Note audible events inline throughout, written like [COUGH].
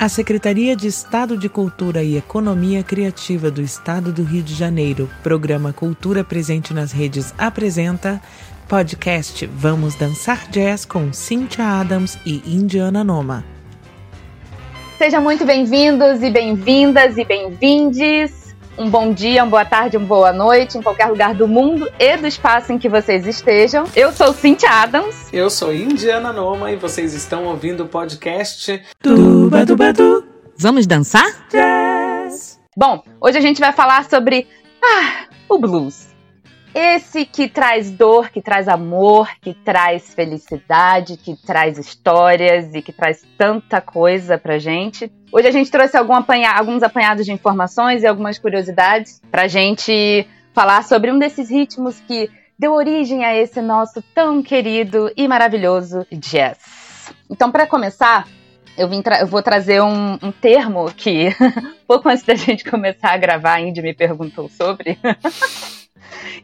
A Secretaria de Estado de Cultura e Economia Criativa do Estado do Rio de Janeiro, Programa Cultura Presente nas Redes, apresenta podcast Vamos Dançar Jazz com Cynthia Adams e Indiana Noma. Sejam muito bem-vindos e bem-vindas e bem-vindes um bom dia, uma boa tarde, uma boa noite, em qualquer lugar do mundo e do espaço em que vocês estejam. Eu sou Cynthia Adams. Eu sou Indiana Noma e vocês estão ouvindo o podcast Tuba Tuba Tu. Vamos dançar? Jazz! Bom, hoje a gente vai falar sobre ah, o blues. Esse que traz dor, que traz amor, que traz felicidade, que traz histórias e que traz tanta coisa pra gente. Hoje a gente trouxe apanha alguns apanhados de informações e algumas curiosidades pra gente falar sobre um desses ritmos que deu origem a esse nosso tão querido e maravilhoso jazz. Então, para começar, eu, eu vou trazer um, um termo que, [LAUGHS] pouco antes da gente começar a gravar, a Indy me perguntou sobre. [LAUGHS]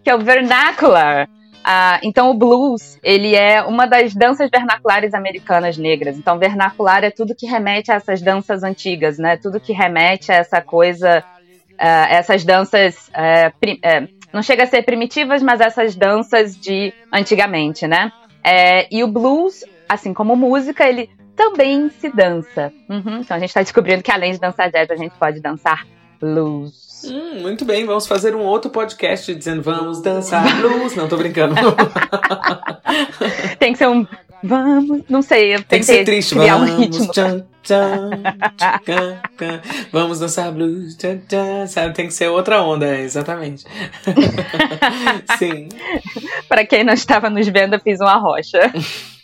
que é o vernacular. Ah, então, o blues, ele é uma das danças vernaculares americanas negras. Então, vernacular é tudo que remete a essas danças antigas, né? Tudo que remete a essa coisa, uh, essas danças, uh, uh, não chega a ser primitivas, mas essas danças de antigamente, né? É, e o blues, assim como música, ele também se dança. Uhum. Então, a gente está descobrindo que além de dançar jazz, a gente pode dançar blues. Hum, muito bem, vamos fazer um outro podcast dizendo vamos dançar [LAUGHS] blues. Não, tô brincando. tem que ser um. Vamos, não sei, eu tem que ser triste, vamos, um ritmo. Tchan, tchan, tchan, tchan, vamos dançar blues, tchan, tchan, sabe? Tem que ser outra onda, é, exatamente. [LAUGHS] Sim. Para quem não estava nos vendo, eu fiz uma rocha. [LAUGHS]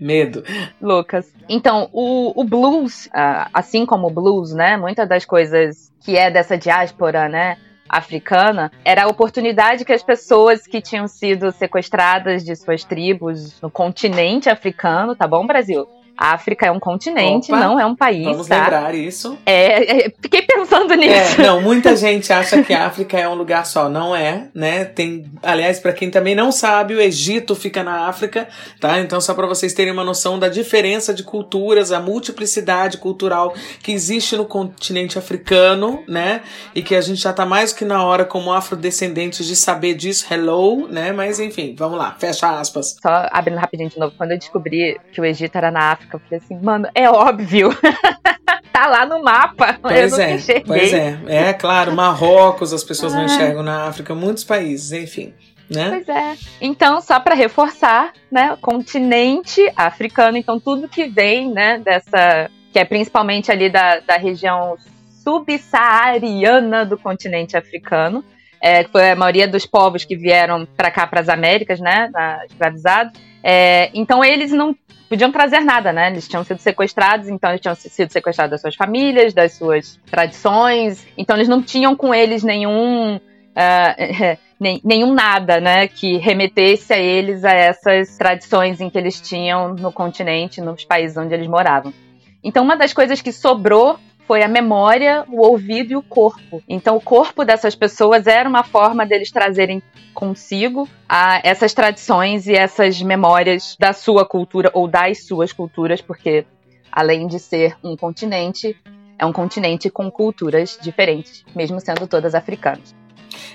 Medo. Lucas. Então, o, o blues, uh, assim como o blues, né? Muitas das coisas que é dessa diáspora, né? africana, era a oportunidade que as pessoas que tinham sido sequestradas de suas tribos no continente africano, tá bom, Brasil? A África é um continente, Opa, não é um país. Vamos tá? lembrar isso. É, é, fiquei pensando nisso. É, não, muita [LAUGHS] gente acha que a África é um lugar só. Não é, né? Tem, aliás, para quem também não sabe, o Egito fica na África, tá? Então, só para vocês terem uma noção da diferença de culturas, a multiplicidade cultural que existe no continente africano, né? E que a gente já tá mais que na hora, como afrodescendentes, de saber disso. Hello, né? Mas enfim, vamos lá, fecha aspas. Só abrindo rapidinho de novo, quando eu descobri que o Egito era na África, eu falei assim, mano, é óbvio. [LAUGHS] tá lá no mapa. Pois é, enxerguei. pois é. É claro, Marrocos, as pessoas não ah. enxergam na África, muitos países, enfim. Né? Pois é. Então, só para reforçar, né, continente africano, então tudo que vem, né, dessa, que é principalmente ali da, da região subsaariana do continente africano, é, que foi a maioria dos povos que vieram para cá, para as Américas, né, escravizados. É, então, eles não podiam trazer nada, né? Eles tinham sido sequestrados, então eles tinham sido sequestrados das suas famílias, das suas tradições, então eles não tinham com eles nenhum. [LAUGHS] Uh, nenhum nada, né, que remetesse a eles a essas tradições em que eles tinham no continente, nos países onde eles moravam. Então, uma das coisas que sobrou foi a memória, o ouvido e o corpo. Então, o corpo dessas pessoas era uma forma deles trazerem consigo a essas tradições e essas memórias da sua cultura ou das suas culturas, porque além de ser um continente, é um continente com culturas diferentes, mesmo sendo todas africanas.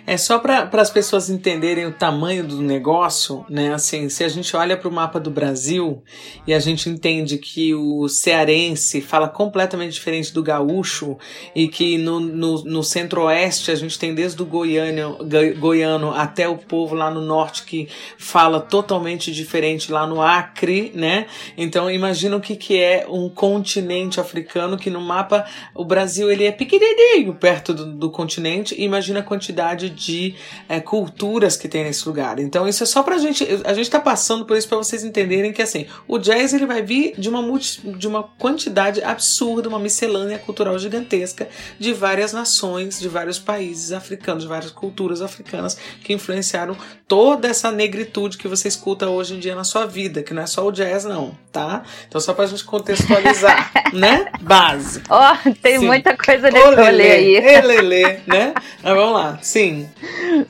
É só para as pessoas entenderem o tamanho do negócio, né? Assim, se a gente olha para o mapa do Brasil e a gente entende que o cearense fala completamente diferente do gaúcho e que no, no, no centro-oeste a gente tem desde o goiano, goiano até o povo lá no norte que fala totalmente diferente lá no Acre, né? Então imagina o que, que é um continente africano que no mapa o Brasil ele é pequenininho perto do, do continente. imagina a quantidade de é, culturas que tem nesse lugar. Então isso é só pra gente, a gente tá passando por isso para vocês entenderem que assim, o jazz ele vai vir de uma multi, de uma quantidade absurda, uma miscelânea cultural gigantesca de várias nações, de vários países africanos, de várias culturas africanas que influenciaram toda essa negritude que você escuta hoje em dia na sua vida, que não é só o jazz não, tá? Então só pra gente contextualizar, [LAUGHS] né? Base. Ó, oh, tem Sim. muita coisa nesse rolê aí. Elele, né? Mas vamos lá. Sim,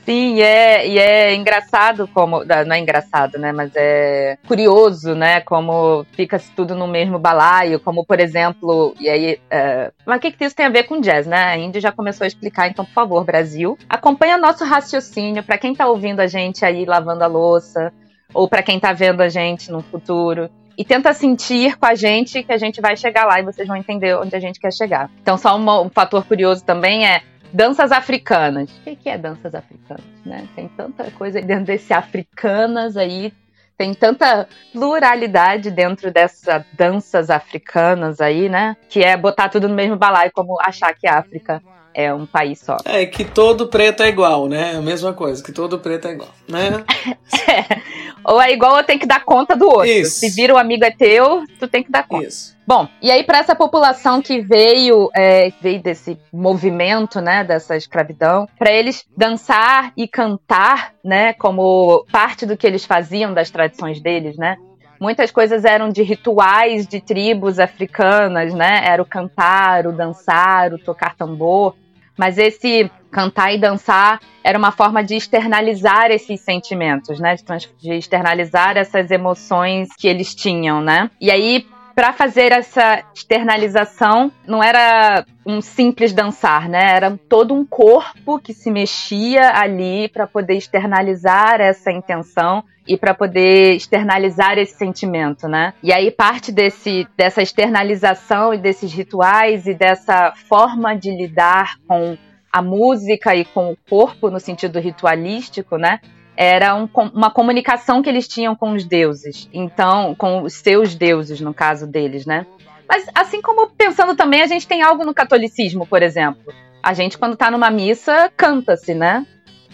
Sim. E é, e é engraçado como. Não é engraçado, né? Mas é curioso, né? Como fica tudo no mesmo balaio, como, por exemplo, e aí. É, mas o que, que isso tem a ver com jazz, né? A Índia já começou a explicar, então, por favor, Brasil, acompanha nosso raciocínio para quem tá ouvindo a gente aí lavando a louça, ou para quem tá vendo a gente no futuro e tenta sentir com a gente que a gente vai chegar lá e vocês vão entender onde a gente quer chegar. Então, só um fator curioso também é danças africanas. O que é danças africanas? Né? Tem tanta coisa dentro desse africanas aí, tem tanta pluralidade dentro dessas danças africanas aí, né? Que é botar tudo no mesmo balaio, como achar que a África é um país só. É, que todo preto é igual, né? É a mesma coisa, que todo preto é igual, né? [LAUGHS] é. Ou é igual ou tem que dar conta do outro. Isso. Se vira um amigo é teu, tu tem que dar conta. Isso. Bom, e aí para essa população que veio, é, veio desse movimento, né, dessa escravidão, para eles dançar e cantar, né, como parte do que eles faziam das tradições deles, né, muitas coisas eram de rituais de tribos africanas, né? Era o cantar, o dançar, o tocar tambor. Mas esse cantar e dançar era uma forma de externalizar esses sentimentos, né? De, externalizar essas emoções que eles tinham, né? E aí, para fazer essa externalização, não era um simples dançar, né? Era todo um corpo que se mexia ali para poder externalizar essa intenção e para poder externalizar esse sentimento, né? E aí parte desse dessa externalização e desses rituais e dessa forma de lidar com a música e com o corpo no sentido ritualístico, né? Era um, uma comunicação que eles tinham com os deuses, então com os seus deuses no caso deles, né? Mas assim como pensando também, a gente tem algo no catolicismo, por exemplo. A gente quando está numa missa canta-se, né?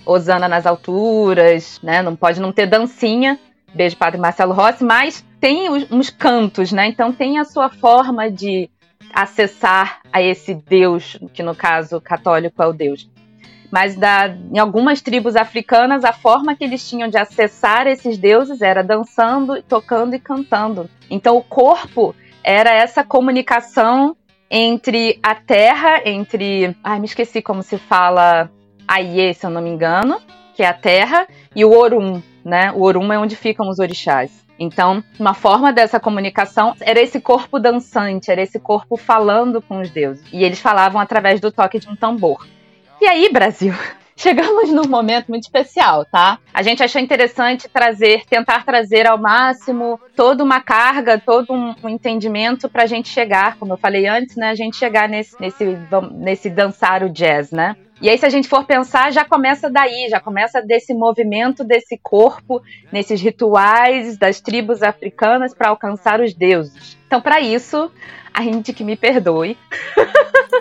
Osana nas alturas, né? Não pode não ter dancinha. Beijo, Padre Marcelo Rossi, mas tem uns cantos, né? Então tem a sua forma de acessar a esse Deus, que no caso católico é o Deus. Mas da, em algumas tribos africanas, a forma que eles tinham de acessar esses deuses era dançando, tocando e cantando. Então o corpo era essa comunicação entre a terra, entre. Ai, me esqueci como se fala Aie, se eu não me engano, que é a terra, e o Orum, né? O Orum é onde ficam os orixás. Então, uma forma dessa comunicação era esse corpo dançante, era esse corpo falando com os deuses. E eles falavam através do toque de um tambor. E aí, Brasil, [LAUGHS] chegamos num momento muito especial, tá? A gente achou interessante trazer, tentar trazer ao máximo toda uma carga, todo um, entendimento para a gente chegar, como eu falei antes, né? A gente chegar nesse, nesse, nesse dançar o jazz, né? E aí, se a gente for pensar, já começa daí, já começa desse movimento desse corpo, nesses rituais das tribos africanas para alcançar os deuses. Então, para isso, a gente que me perdoe.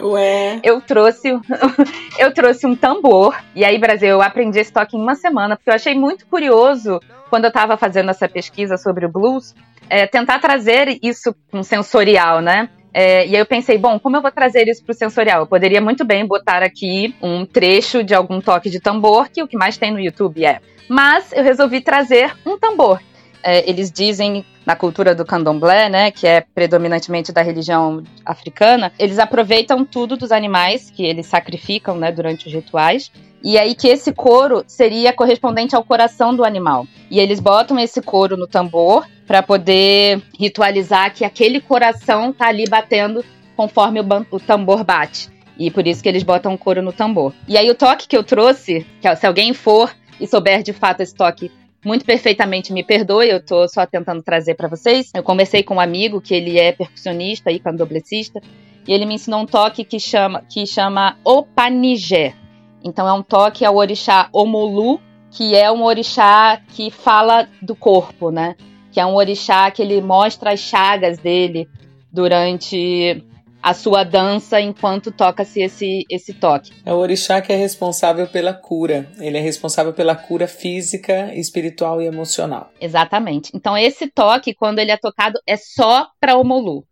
Ué. eu trouxe [LAUGHS] eu trouxe um tambor. E aí, Brasil, eu aprendi esse toque em uma semana, porque eu achei muito curioso quando eu estava fazendo essa pesquisa sobre o blues, é, tentar trazer isso com sensorial, né? É, e aí eu pensei, bom, como eu vou trazer isso para o sensorial? Eu poderia muito bem botar aqui um trecho de algum toque de tambor, que o que mais tem no YouTube é. Mas eu resolvi trazer um tambor. É, eles dizem na cultura do candomblé, né, que é predominantemente da religião africana, eles aproveitam tudo dos animais que eles sacrificam, né, durante os rituais. E aí que esse couro seria correspondente ao coração do animal. E eles botam esse couro no tambor para poder ritualizar que aquele coração tá ali batendo conforme o, o tambor bate. E por isso que eles botam couro no tambor. E aí o toque que eu trouxe, que se alguém for e souber de fato esse toque muito perfeitamente, me perdoe, eu tô só tentando trazer para vocês. Eu conversei com um amigo que ele é percussionista e candoblecista, e ele me ensinou um toque que chama que chama Opanigé. Então é um toque ao orixá Omolu, que é um orixá que fala do corpo, né? que é um orixá que ele mostra as chagas dele durante a sua dança enquanto toca-se esse, esse toque. É o orixá que é responsável pela cura. Ele é responsável pela cura física, espiritual e emocional. Exatamente. Então esse toque, quando ele é tocado, é só para o Molu.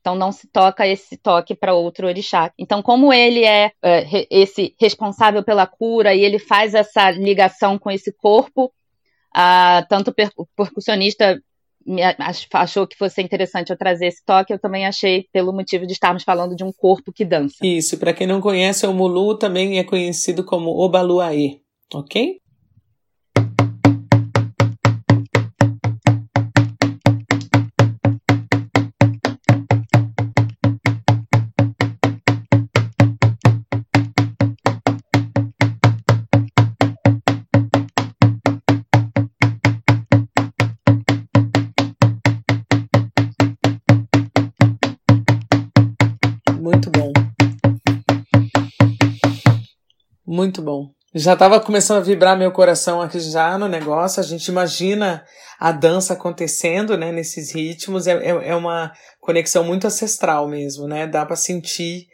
Então não se toca esse toque para outro orixá. Então como ele é, é esse responsável pela cura e ele faz essa ligação com esse corpo, ah, tanto o percussionista achou que fosse interessante eu trazer esse toque, eu também achei pelo motivo de estarmos falando de um corpo que dança. Isso, para quem não conhece, o Mulu também é conhecido como Obaluaê, ok? Já estava começando a vibrar meu coração aqui já no negócio. A gente imagina a dança acontecendo, né, nesses ritmos. É, é, é uma conexão muito ancestral mesmo, né? Dá para sentir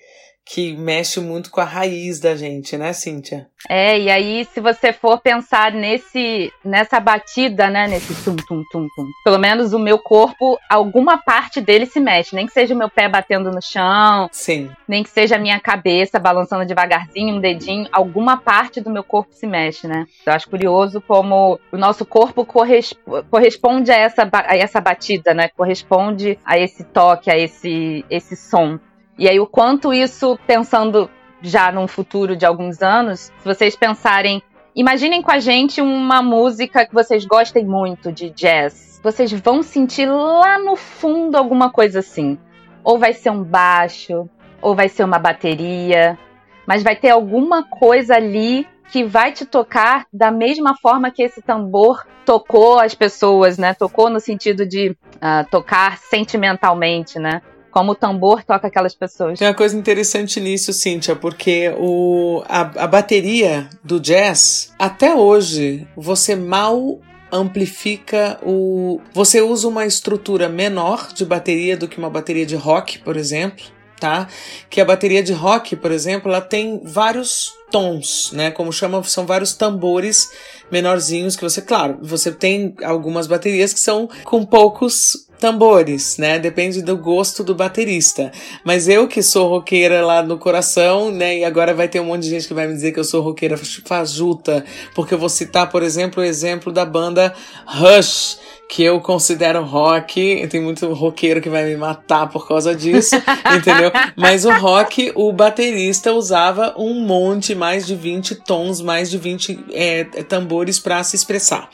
que mexe muito com a raiz da gente, né, Cíntia? É, e aí se você for pensar nesse nessa batida, né, nesse tum tum tum tum, pelo menos o meu corpo, alguma parte dele se mexe, nem que seja o meu pé batendo no chão, sim, nem que seja a minha cabeça balançando devagarzinho, um dedinho, alguma parte do meu corpo se mexe, né? Eu acho curioso como o nosso corpo corresponde a essa a essa batida, né? Corresponde a esse toque, a esse esse som. E aí, o quanto isso, pensando já num futuro de alguns anos, se vocês pensarem, imaginem com a gente uma música que vocês gostem muito de jazz. Vocês vão sentir lá no fundo alguma coisa assim. Ou vai ser um baixo, ou vai ser uma bateria, mas vai ter alguma coisa ali que vai te tocar da mesma forma que esse tambor tocou as pessoas, né? Tocou no sentido de uh, tocar sentimentalmente, né? Como o tambor toca aquelas pessoas. Tem uma coisa interessante nisso, Cíntia, porque o, a, a bateria do jazz, até hoje, você mal amplifica o. Você usa uma estrutura menor de bateria do que uma bateria de rock, por exemplo, tá? Que a bateria de rock, por exemplo, ela tem vários tons, né? Como chama, são vários tambores menorzinhos que você, claro, você tem algumas baterias que são com poucos tambores, né? Depende do gosto do baterista. Mas eu que sou roqueira lá no coração, né? E agora vai ter um monte de gente que vai me dizer que eu sou roqueira fajuta, porque eu vou citar, por exemplo, o exemplo da banda Rush que eu considero rock, tem muito roqueiro que vai me matar por causa disso, [LAUGHS] entendeu? Mas o rock, o baterista usava um monte, mais de 20 tons, mais de 20 é, tambores para se expressar.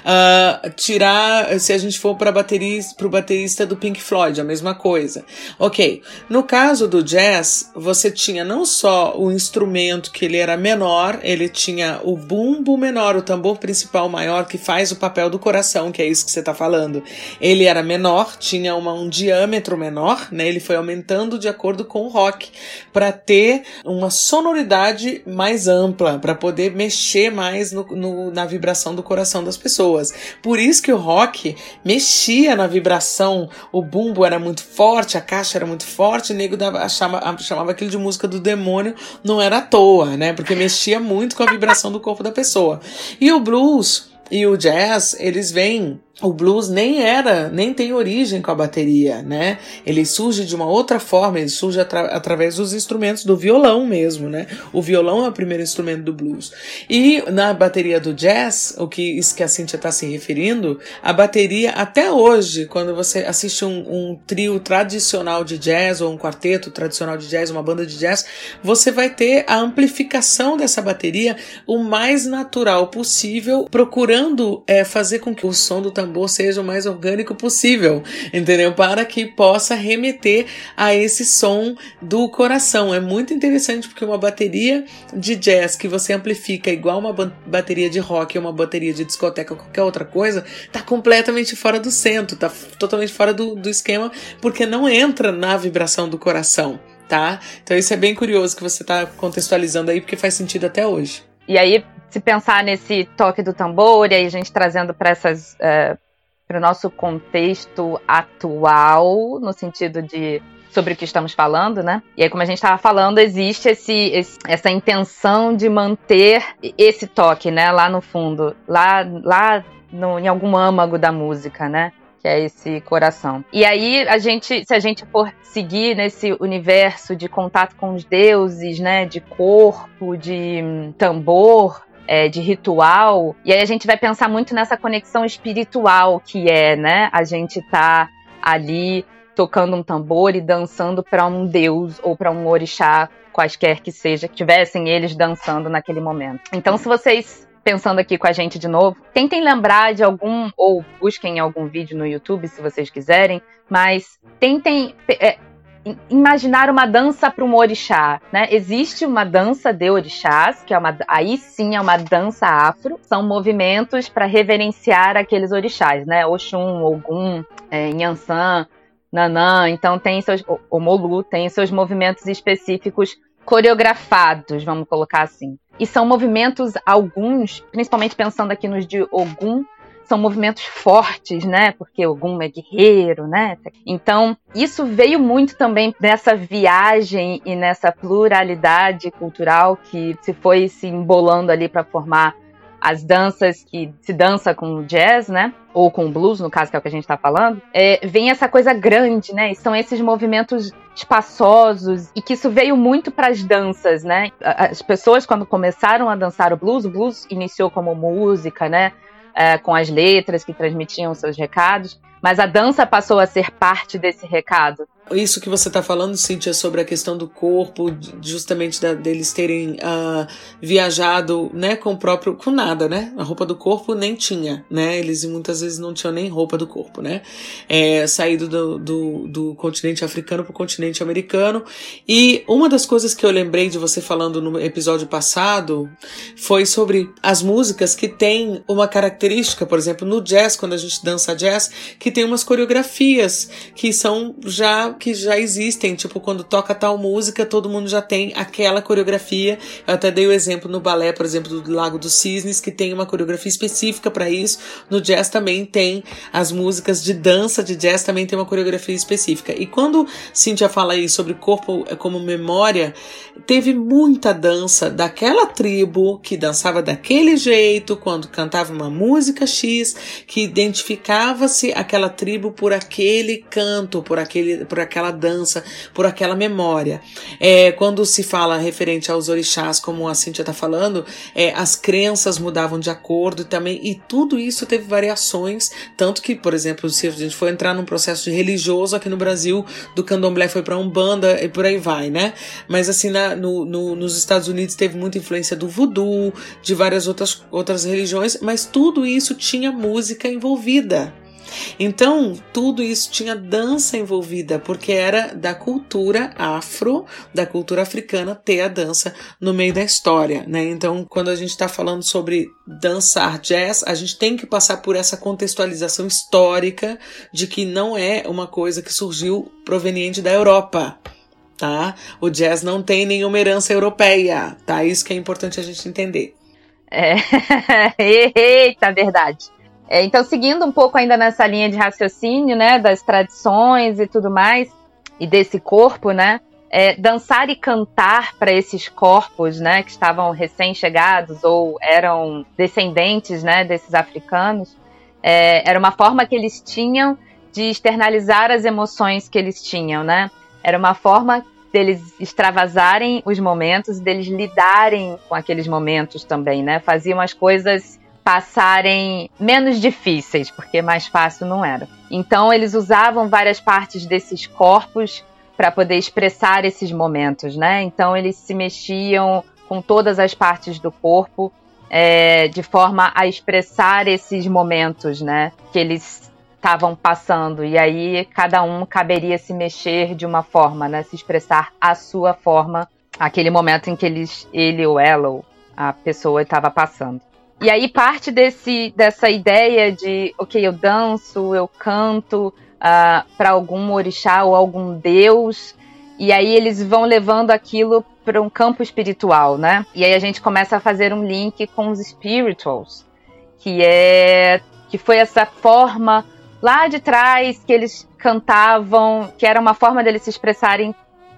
Uh, tirar, se a gente for para o baterista do Pink Floyd, a mesma coisa. Ok, no caso do jazz, você tinha não só o instrumento que ele era menor, ele tinha o bumbo menor, o tambor principal maior que faz o papel do coração, que é isso que você você está falando. Ele era menor, tinha uma, um diâmetro menor, né? Ele foi aumentando de acordo com o rock para ter uma sonoridade mais ampla, para poder mexer mais no, no, na vibração do coração das pessoas. Por isso que o rock mexia na vibração, o bumbo era muito forte, a caixa era muito forte, o nego dava, chamava, aquilo de música do demônio, não era à toa, né? Porque mexia muito com a vibração do corpo da pessoa. E o blues e o jazz, eles vêm o blues nem era, nem tem origem com a bateria, né? Ele surge de uma outra forma, ele surge atra através dos instrumentos do violão mesmo, né? O violão é o primeiro instrumento do blues. E na bateria do jazz, o que isso que a Cintia está se referindo, a bateria até hoje, quando você assiste um, um, trio tradicional de jazz ou um quarteto tradicional de jazz, uma banda de jazz, você vai ter a amplificação dessa bateria o mais natural possível, procurando é, fazer com que o som do tambor tambor seja o mais orgânico possível, entendeu? Para que possa remeter a esse som do coração. É muito interessante porque uma bateria de jazz que você amplifica igual uma bateria de rock uma bateria de discoteca ou qualquer outra coisa, tá completamente fora do centro, tá totalmente fora do, do esquema, porque não entra na vibração do coração. Tá? Então isso é bem curioso que você está contextualizando aí, porque faz sentido até hoje. E aí, se pensar nesse toque do tambor, e aí a gente trazendo para essas. Uh, para o nosso contexto atual, no sentido de sobre o que estamos falando, né? E aí, como a gente estava falando, existe esse, esse, essa intenção de manter esse toque, né? Lá no fundo, lá, lá no, em algum âmago da música, né? Que é esse coração. E aí, a gente, se a gente for seguir nesse universo de contato com os deuses, né? De corpo, de tambor, é, de ritual. E aí a gente vai pensar muito nessa conexão espiritual que é, né? A gente tá ali tocando um tambor e dançando para um deus ou para um orixá, quaisquer que seja, que tivessem eles dançando naquele momento. Então, se vocês pensando aqui com a gente de novo, tentem lembrar de algum, ou busquem algum vídeo no YouTube se vocês quiserem, mas tentem é, imaginar uma dança para um orixá, né? Existe uma dança de orixás, que é uma, aí sim é uma dança afro, são movimentos para reverenciar aqueles orixás, né? Oxum, Ogum, é, Nanã, então tem seus, o Molu tem seus movimentos específicos coreografados, vamos colocar assim. E são movimentos, alguns, principalmente pensando aqui nos de Ogum, são movimentos fortes, né? Porque Ogum é guerreiro, né? Então, isso veio muito também nessa viagem e nessa pluralidade cultural que se foi se embolando ali para formar as danças que se dança com jazz, né? Ou com blues, no caso que é o que a gente está falando, é, vem essa coisa grande, né? E são esses movimentos espaçosos e que isso veio muito para as danças, né? As pessoas quando começaram a dançar o blues, o blues iniciou como música, né? É, com as letras que transmitiam seus recados, mas a dança passou a ser parte desse recado isso que você está falando, Cíntia, sobre a questão do corpo, justamente da, deles terem uh, viajado, né, com o próprio, com nada, né? A roupa do corpo nem tinha, né? Eles muitas vezes não tinham nem roupa do corpo, né? É, saído do, do, do continente africano para o continente americano. E uma das coisas que eu lembrei de você falando no episódio passado foi sobre as músicas que têm uma característica, por exemplo, no jazz, quando a gente dança jazz, que tem umas coreografias que são já que já existem, tipo quando toca tal música, todo mundo já tem aquela coreografia. Eu até dei o exemplo no balé, por exemplo, do Lago dos Cisnes, que tem uma coreografia específica para isso. No jazz também tem as músicas de dança de jazz também tem uma coreografia específica. E quando Cíntia fala aí sobre corpo como memória, teve muita dança daquela tribo que dançava daquele jeito quando cantava uma música X, que identificava-se aquela tribo por aquele canto, por aquele por aquela dança, por aquela memória. É, quando se fala referente aos orixás, como a Cintia está falando, é, as crenças mudavam de acordo também, e tudo isso teve variações, tanto que, por exemplo, se a gente for entrar num processo religioso aqui no Brasil, do candomblé foi para umbanda e por aí vai, né? Mas assim, na, no, no, nos Estados Unidos teve muita influência do voodoo, de várias outras, outras religiões, mas tudo isso tinha música envolvida. Então, tudo isso tinha dança envolvida, porque era da cultura afro, da cultura africana, ter a dança no meio da história, né? Então, quando a gente está falando sobre dançar jazz, a gente tem que passar por essa contextualização histórica de que não é uma coisa que surgiu proveniente da Europa. Tá? O jazz não tem nenhuma herança europeia, tá? Isso que é importante a gente entender. É, [LAUGHS] eita, verdade. É, então, seguindo um pouco ainda nessa linha de raciocínio, né, das tradições e tudo mais, e desse corpo, né, é, dançar e cantar para esses corpos, né, que estavam recém-chegados ou eram descendentes, né, desses africanos, é, era uma forma que eles tinham de externalizar as emoções que eles tinham, né? Era uma forma deles extravasarem os momentos, deles lidarem com aqueles momentos também, né? Faziam as coisas passarem menos difíceis, porque mais fácil não era. Então eles usavam várias partes desses corpos para poder expressar esses momentos, né? Então eles se mexiam com todas as partes do corpo é, de forma a expressar esses momentos, né? Que eles estavam passando e aí cada um caberia se mexer de uma forma, né? Se expressar a sua forma, aquele momento em que eles, ele ou ela ou a pessoa estava passando. E aí parte desse, dessa ideia de, ok, eu danço, eu canto uh, ah, para algum orixá ou algum deus, e aí eles vão levando aquilo para um campo espiritual, né? E aí a gente começa a fazer um link com os spirituals, que é que foi essa forma lá de trás que eles cantavam, que era uma forma deles se expressarem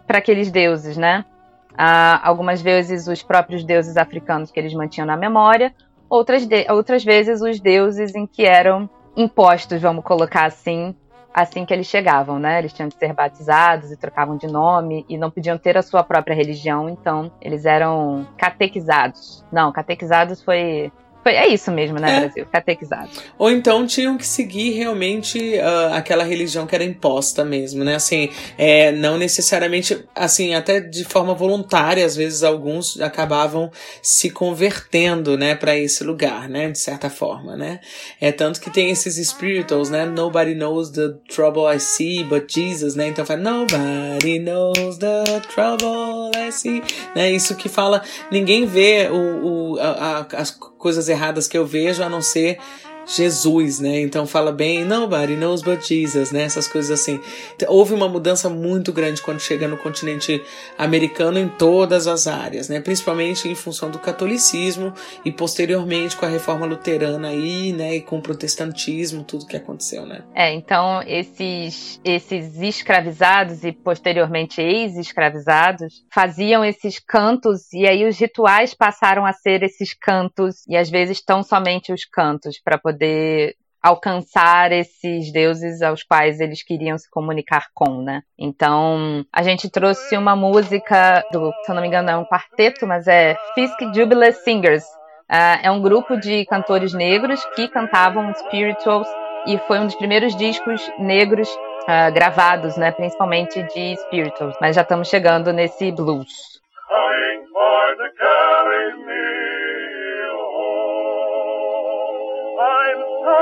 para aqueles deuses, né? Uh, algumas vezes os próprios deuses africanos que eles mantinham na memória, outras, de, outras vezes os deuses em que eram impostos, vamos colocar assim, assim que eles chegavam, né? Eles tinham de ser batizados e trocavam de nome e não podiam ter a sua própria religião, então eles eram catequizados. Não, catequizados foi, é isso mesmo, né, é. Brasil? Catequizado. Ou então tinham que seguir realmente uh, aquela religião que era imposta mesmo, né? Assim, é, não necessariamente, assim, até de forma voluntária, às vezes alguns acabavam se convertendo, né, para esse lugar, né, de certa forma, né? É tanto que tem esses spirituals, né? Nobody knows the trouble I see but Jesus, né? Então fala, nobody knows the trouble I see, né? Isso que fala, ninguém vê o, o a, a, as coisas erradas que eu vejo a não ser Jesus, né? Então fala bem, nobody knows but Jesus, né? Essas coisas assim. Então, houve uma mudança muito grande quando chega no continente americano em todas as áreas, né? Principalmente em função do catolicismo e posteriormente com a reforma luterana aí, né? E com o protestantismo, tudo que aconteceu, né? É, então esses, esses escravizados e posteriormente ex-escravizados faziam esses cantos e aí os rituais passaram a ser esses cantos e às vezes tão somente os cantos para poder poder alcançar esses deuses aos quais eles queriam se comunicar com, né? Então, a gente trouxe uma música do, se eu não me engano, é um quarteto, mas é Fisk Jubilee Singers. Uh, é um grupo de cantores negros que cantavam spirituals e foi um dos primeiros discos negros uh, gravados, né? Principalmente de spirituals. Mas já estamos chegando nesse blues.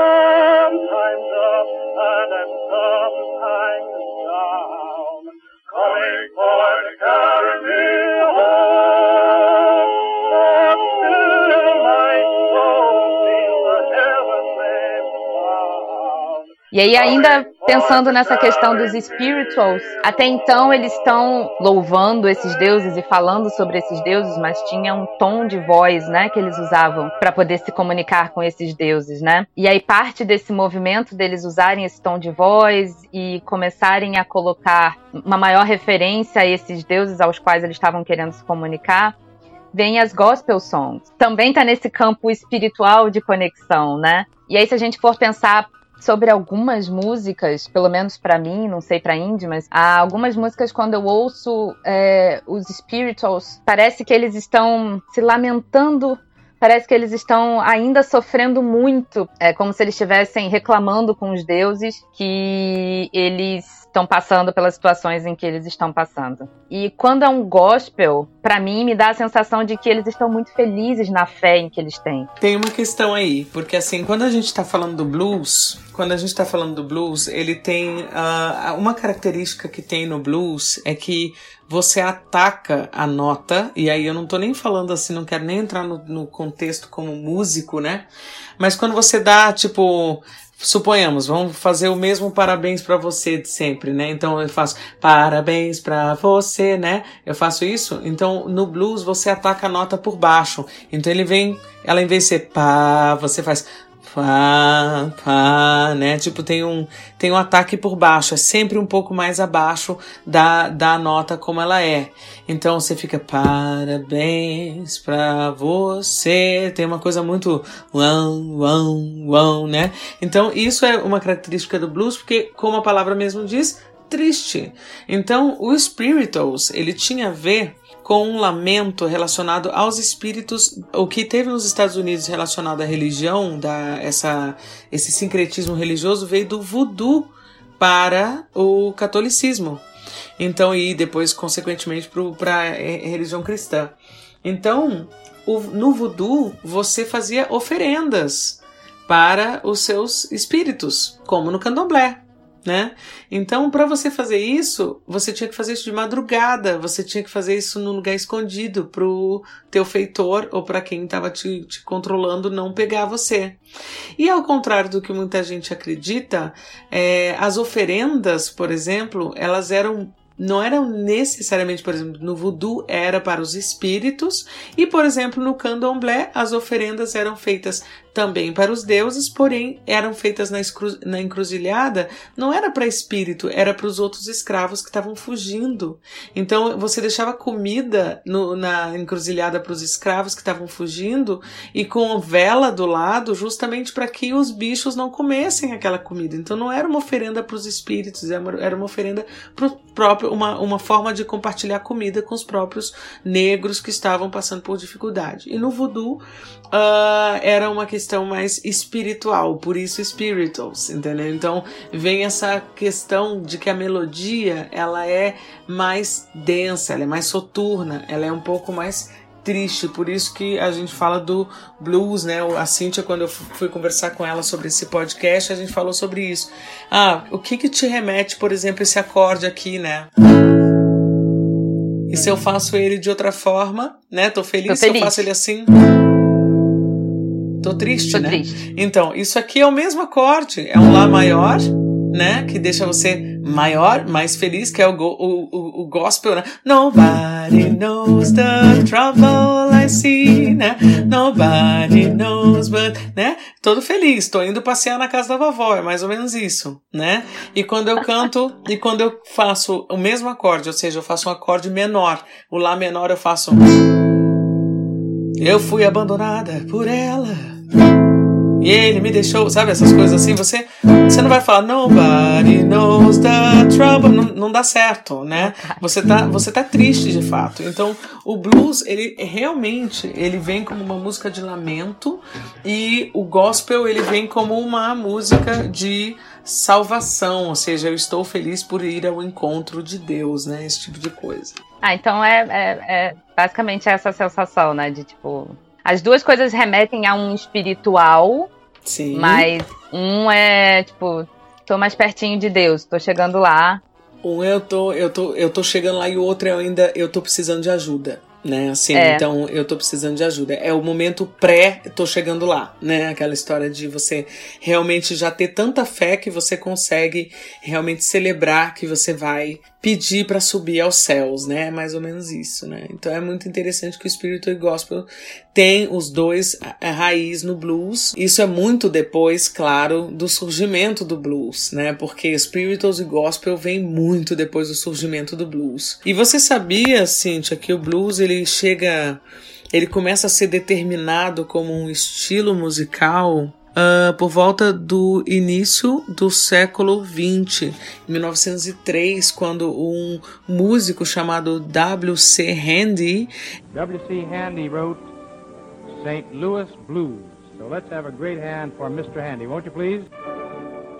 sometimes E aí, ainda pensando nessa questão dos spirituals, até então eles estão louvando esses deuses e falando sobre esses deuses, mas tinha um tom de voz, né, que eles usavam para poder se comunicar com esses deuses, né? E aí parte desse movimento deles usarem esse tom de voz e começarem a colocar uma maior referência a esses deuses aos quais eles estavam querendo se comunicar, vem as gospel songs. Também está nesse campo espiritual de conexão, né? E aí, se a gente for pensar sobre algumas músicas, pelo menos para mim, não sei para Indy, mas há algumas músicas quando eu ouço é, os spirituals, parece que eles estão se lamentando parece que eles estão ainda sofrendo muito, é como se eles estivessem reclamando com os deuses que eles estão passando pelas situações em que eles estão passando. E quando é um gospel, para mim me dá a sensação de que eles estão muito felizes na fé em que eles têm. Tem uma questão aí, porque assim, quando a gente tá falando do blues, quando a gente tá falando do blues, ele tem uh, uma característica que tem no blues é que você ataca a nota, e aí eu não tô nem falando assim, não quero nem entrar no, no contexto como músico, né? Mas quando você dá, tipo, suponhamos, vamos fazer o mesmo parabéns para você de sempre, né? Então eu faço parabéns para você, né? Eu faço isso. Então no blues você ataca a nota por baixo. Então ele vem, ela em vez de ser pá, você faz Pá, pá, né? Tipo, tem um, tem um ataque por baixo, é sempre um pouco mais abaixo da, da nota como ela é. Então você fica, parabéns pra você. Tem uma coisa muito uão, uão, uão, né? Então isso é uma característica do blues, porque, como a palavra mesmo diz, triste. Então o Spirituals, ele tinha a ver com um lamento relacionado aos espíritos, o que teve nos Estados Unidos relacionado à religião, da, essa, esse sincretismo religioso veio do voodoo para o catolicismo. Então, e depois, consequentemente, para a religião cristã. Então, o, no voodoo, você fazia oferendas para os seus espíritos, como no candomblé né? Então, para você fazer isso, você tinha que fazer isso de madrugada, você tinha que fazer isso num lugar escondido pro teu feitor ou para quem estava te, te, controlando não pegar você. E ao contrário do que muita gente acredita, é, as oferendas, por exemplo, elas eram não eram necessariamente, por exemplo, no voodoo era para os espíritos e, por exemplo, no candomblé as oferendas eram feitas também para os deuses, porém eram feitas na, na encruzilhada, não era para espírito, era para os outros escravos que estavam fugindo. Então você deixava comida no, na encruzilhada para os escravos que estavam fugindo e com vela do lado, justamente para que os bichos não comessem aquela comida. Então não era uma oferenda para os espíritos, era uma oferenda para o próprio, uma, uma forma de compartilhar comida com os próprios negros que estavam passando por dificuldade. E no voodoo uh, era uma questão mais espiritual, por isso spirituals, entendeu? Então vem essa questão de que a melodia ela é mais densa, ela é mais soturna, ela é um pouco mais triste, por isso que a gente fala do blues, né? A Cíntia, quando eu fui conversar com ela sobre esse podcast, a gente falou sobre isso. Ah, o que que te remete, por exemplo, esse acorde aqui, né? E se eu faço ele de outra forma, né? Tô feliz, Tô feliz. se eu faço ele assim. Tô triste, Tô né? Triste. Então, isso aqui é o mesmo acorde. É um Lá maior, né? Que deixa você maior, mais feliz, que é o, o, o, o gospel, né? Nobody knows the trouble I see, né? Nobody knows but, né? Todo feliz, tô indo passear na casa da vovó, é mais ou menos isso, né? E quando eu canto, e quando eu faço o mesmo acorde, ou seja, eu faço um acorde menor, o Lá menor eu faço. Eu fui abandonada por ela. Ele me deixou, sabe, essas coisas assim, você, você não vai falar nobody knows the trouble, não, não dá certo, né? Você tá, você tá triste de fato. Então, o blues, ele realmente, ele vem como uma música de lamento e o gospel, ele vem como uma música de salvação, ou seja, eu estou feliz por ir ao encontro de Deus, né? Esse tipo de coisa. Ah, então é, é, é basicamente essa sensação, né? De tipo. As duas coisas remetem a um espiritual, Sim. mas um é, tipo, tô mais pertinho de Deus, tô chegando lá. Um eu tô, eu tô, eu tô chegando lá e o outro eu ainda eu tô precisando de ajuda né? Assim, é. então eu tô precisando de ajuda. É o momento pré, tô chegando lá, né? Aquela história de você realmente já ter tanta fé que você consegue realmente celebrar que você vai pedir para subir aos céus, né? É mais ou menos isso, né? Então é muito interessante que o espírito e gospel tem os dois raiz no blues. Isso é muito depois, claro, do surgimento do blues, né? Porque spirituals e gospel vem muito depois do surgimento do blues. E você sabia, Cíntia, que o blues ele chega ele começa a ser determinado como um estilo musical Uh, por volta do início do século XX, em 1903, quando um músico chamado W.C. Handy. W.C. Handy wrote St. Louis Blues. So let's have a great hand for Mr. Handy, won't you please?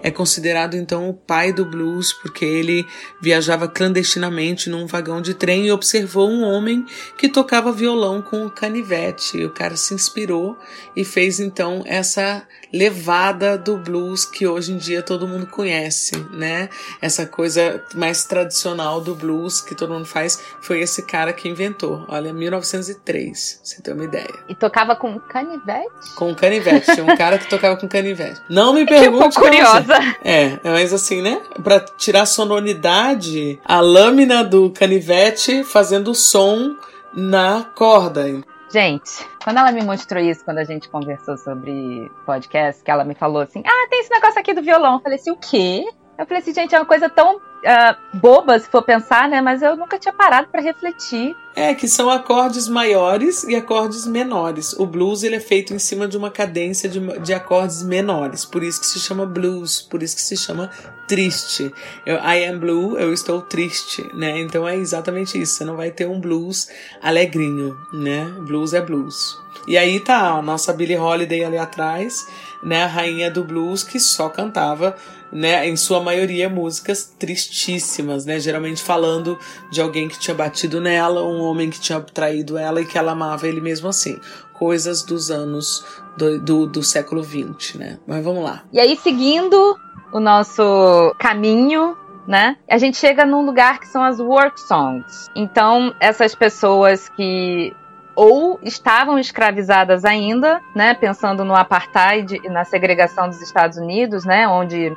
É considerado então o pai do blues porque ele viajava clandestinamente num vagão de trem e observou um homem que tocava violão com o canivete. E o cara se inspirou e fez então essa levada do blues que hoje em dia todo mundo conhece, né? Essa coisa mais tradicional do blues que todo mundo faz foi esse cara que inventou. Olha, 1903, você tem uma ideia. E tocava com canivete? Com canivete, tinha um cara que tocava com canivete. Não me pergunte. Fiquei curiosa. É, mas assim, né? Pra tirar sonoridade, a lâmina do canivete fazendo som na corda. Gente, quando ela me mostrou isso, quando a gente conversou sobre podcast, que ela me falou assim: Ah, tem esse negócio aqui do violão. Eu falei assim: o quê? Eu falei assim, gente, é uma coisa tão uh, boba, se for pensar, né? Mas eu nunca tinha parado para refletir. É, que são acordes maiores e acordes menores. O blues ele é feito em cima de uma cadência de, de acordes menores. Por isso que se chama blues, por isso que se chama triste. Eu, I am blue, eu estou triste, né? Então é exatamente isso. Você não vai ter um blues alegrinho, né? Blues é blues. E aí tá a nossa Billie Holiday ali atrás, né? A rainha do blues que só cantava né, em sua maioria músicas tristíssimas, né, geralmente falando de alguém que tinha batido nela, um homem que tinha traído ela e que ela amava ele mesmo assim. Coisas dos anos do, do, do século XX, né? Mas vamos lá. E aí, seguindo o nosso caminho né? A gente chega num lugar que são as work songs. Então, essas pessoas que ou estavam escravizadas ainda, né? Pensando no apartheid e na segregação dos Estados Unidos, né? Onde